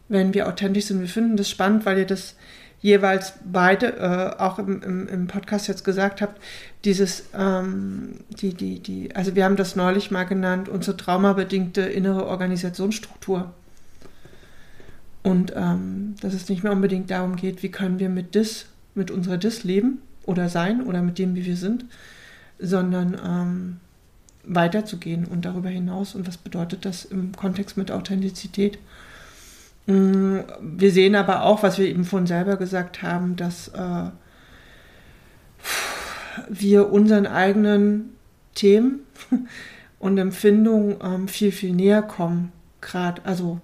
wenn wir authentisch sind. Wir finden das spannend, weil ihr das jeweils beide äh, auch im, im, im, Podcast jetzt gesagt habt, dieses, ähm, die, die, die, also wir haben das neulich mal genannt, unsere traumabedingte innere Organisationsstruktur. Und ähm, dass es nicht mehr unbedingt darum geht, wie können wir mit DIS, mit unserer DIS leben oder sein oder mit dem, wie wir sind, sondern ähm, weiterzugehen und darüber hinaus und was bedeutet das im Kontext mit Authentizität. Mm, wir sehen aber auch, was wir eben von selber gesagt haben, dass äh, wir unseren eigenen Themen <laughs> und Empfindungen ähm, viel, viel näher kommen. Gerade, also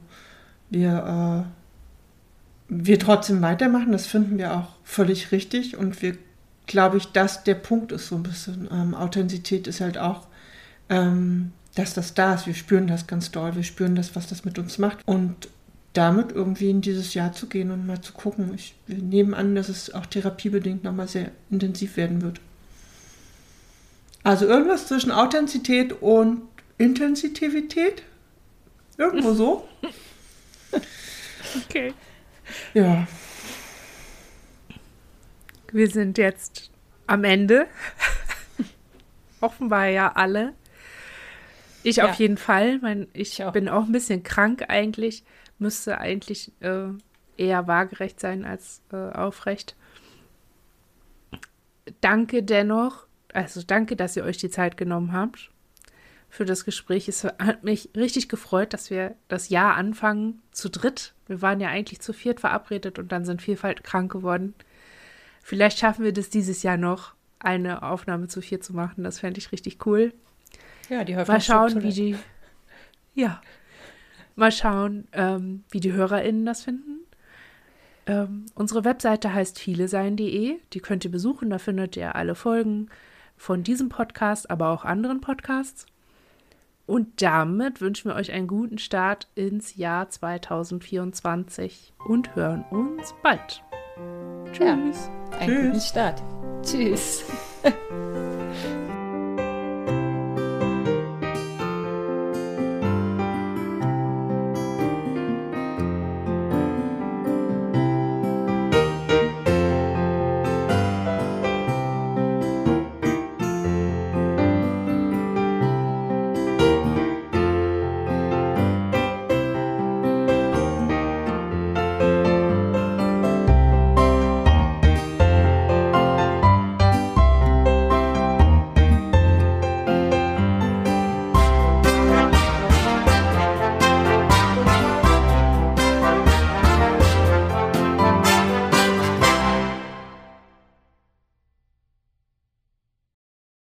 wir, äh, wir trotzdem weitermachen, das finden wir auch völlig richtig und wir, glaube ich, dass der Punkt ist so ein bisschen. Ähm, Authentizität ist halt auch, ähm, dass das da ist. Wir spüren das ganz doll, wir spüren das, was das mit uns macht und damit irgendwie in dieses Jahr zu gehen und mal zu gucken. Ich, wir nehmen an, dass es auch therapiebedingt nochmal sehr intensiv werden wird. Also irgendwas zwischen Authentizität und Intensivität? Irgendwo so? <laughs> Okay. Ja. Wir sind jetzt am Ende. <laughs> Offenbar ja alle. Ich Ja. auf jeden Fall. Mein, ich Ich auch. bin auch ein bisschen krank eigentlich. Müsste eigentlich äh, eher waagerecht sein als äh, aufrecht. Danke dennoch. Also danke, dass ihr euch die Zeit genommen habt für das Gespräch. Es hat mich richtig gefreut, dass wir das Jahr anfangen zu dritt. Wir waren ja eigentlich zu viert verabredet und dann sind Vielfalt krank geworden. Vielleicht schaffen wir das dieses Jahr noch, eine Aufnahme zu viert zu machen. Das fände ich richtig cool. Ja, die Mal schauen, wie die. Ja. Mal schauen, ähm, wie die HörerInnen das finden. Ähm, unsere Webseite heißt vielesein.de. Die könnt ihr besuchen. Da findet ihr alle Folgen von diesem Podcast, aber auch anderen Podcasts. Und damit wünschen wir euch einen guten Start ins Jahr 2024 und hören uns bald. Ja. Tschüss. Einen Tschüss. guten Start. Tschüss. <laughs>